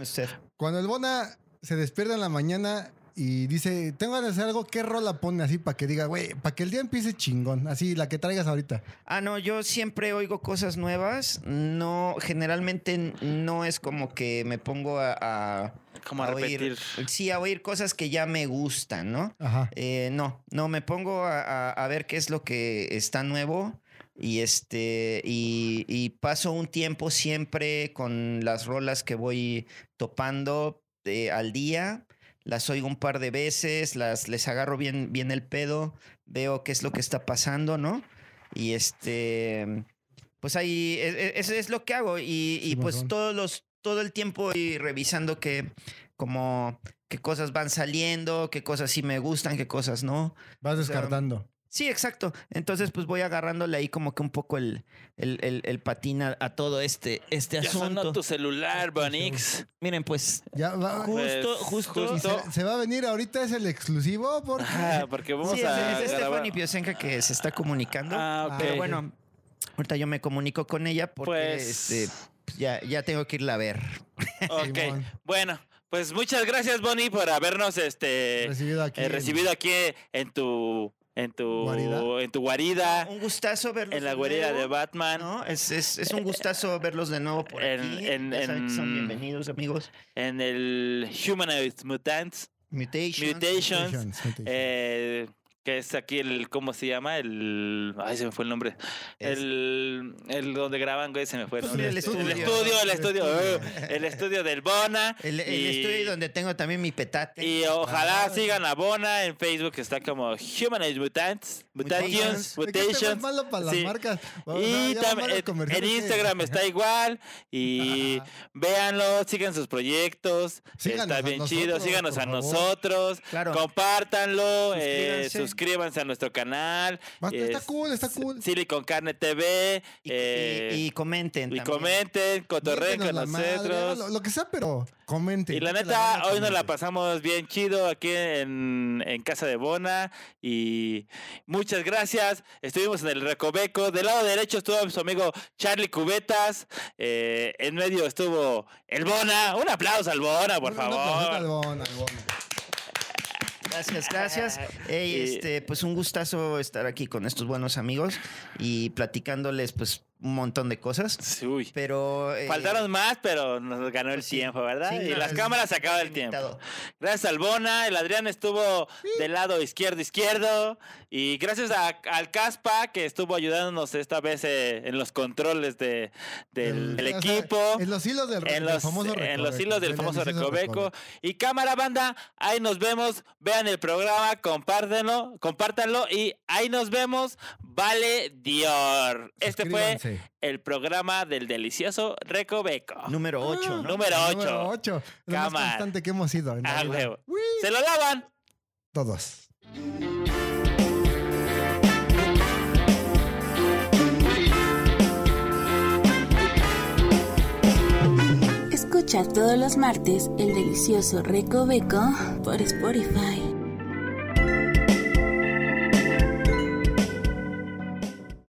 Cuando el Bona se despierta en la mañana y dice, tengo ganas de hacer algo, ¿qué rola pone así para que diga, güey, para que el día empiece chingón? Así, la que traigas ahorita. Ah, no, yo siempre oigo cosas nuevas. No, generalmente no es como que me pongo a, a- Como a oír- repetir. sí, a oír cosas que ya me gustan, ¿no? Ajá. Eh, no, no, me pongo a, a- a ver qué es lo que está nuevo y este y, y paso un tiempo siempre con las rolas que voy topando eh, al día. Las oigo un par de veces, las les agarro bien, bien el pedo, veo qué es lo que está pasando, ¿no? Y este, pues ahí es, es- es- es lo que hago y, y pues todos los todo el tiempo y revisando que como qué cosas van saliendo, qué cosas sí me gustan, qué cosas no. Vas O sea, descartando. Sí, exacto. Entonces, pues voy agarrándole ahí como que un poco el, el, el- el patín a, a todo este, este Ya sonó asunto. tu celular, Bonix. Miren, pues, Ya va. justo, Pues, justo. y se, se va a venir ahorita, es el exclusivo porque... Ajá, porque vamos Sí, es, a es grabar. Stephanie Piosenka que se está comunicando. Ah, ok. Pero bueno, ahorita yo me comunico con ella porque Pues- este, ya, ya tengo que irla a ver. Ok, bueno, pues muchas gracias, Bonnie, por habernos este Recibido aquí. eh, recibido aquí en tu en tu ¿Guarida? en tu guarida, Un gustazo verlos en la de guarida nuevo, de Batman, ¿no? Es, es, es un gustazo verlos de nuevo por En- aquí. en- que son en- bienvenidos, amigos. en el Humanoid Mutants, Mutations. Mutations, Mutations, Mutations. eh, que es aquí el ¿cómo se llama? El ay, se me fue el nombre. Es- El, el donde graban, güey, se me fue el Pues nombre. el estudio. el estudio, el El estudio, eh, el estudio del Bona. El, el y- estudio donde tengo también mi petate. Y ojalá Ah. sigan a Bona en Facebook, está como Humanoid Mutants, Mutations, que este Mutations. es malo para las sí. marcas. Y ya tam- van los en- que- Instagram está igual. Y véanlo, sigan sus proyectos. Síganos está bien nosotros, chido. Síganos a favor. nosotros. Claro. Compártanlo. eh, Suscríbanse. Suscríbanse a nuestro canal. Basta, está es- cool, está cool. Silicon Carne TV. Y, eh, y- y comenten. y también. comenten, cotorreen con nosotros. lo, lo que sea, pero comenten. Y la neta, hoy nos la pasamos bien chido aquí en, en casa de Bona. Y muchas gracias. Estuvimos en el Recoveco. Del lado derecho estuvo su amigo Charlie Cubetas. Eh, en medio estuvo el Bona. Un aplauso al Bona, por Un aplauso al favor. Bon, al Bon. Gracias, gracias. Ey, Y- este, pues un gustazo estar aquí con estos buenos amigos y platicándoles, pues, un montón de cosas. Sí, Uy. Pero. eh, Faltaron más, pero nos ganó el sí. tiempo, ¿verdad? sí, y no, las cámaras se acabó el tiempo. Gracias al Bona, el Adrián estuvo del lado izquierdo izquierdo y gracias a- al Caspa que estuvo ayudándonos esta vez eh, en los controles de, del, El- del o sea, equipo. en los hilos del, en del los, famoso en los recoveco, hilos del famoso recoveco. Y cámara banda, ahí nos vemos. Vean el programa, compártenlo, compártanlo y ahí nos vemos. Vale Dior. Este fue Suscríbanse. el programa del delicioso recoveco. Número 8, ¿no? Número El Número 8. 8. Lo más Cámara. constante que hemos ido. en Ah, Se lo lavan. Todos. Escucha todos los martes el delicioso Recoveco por Spotify.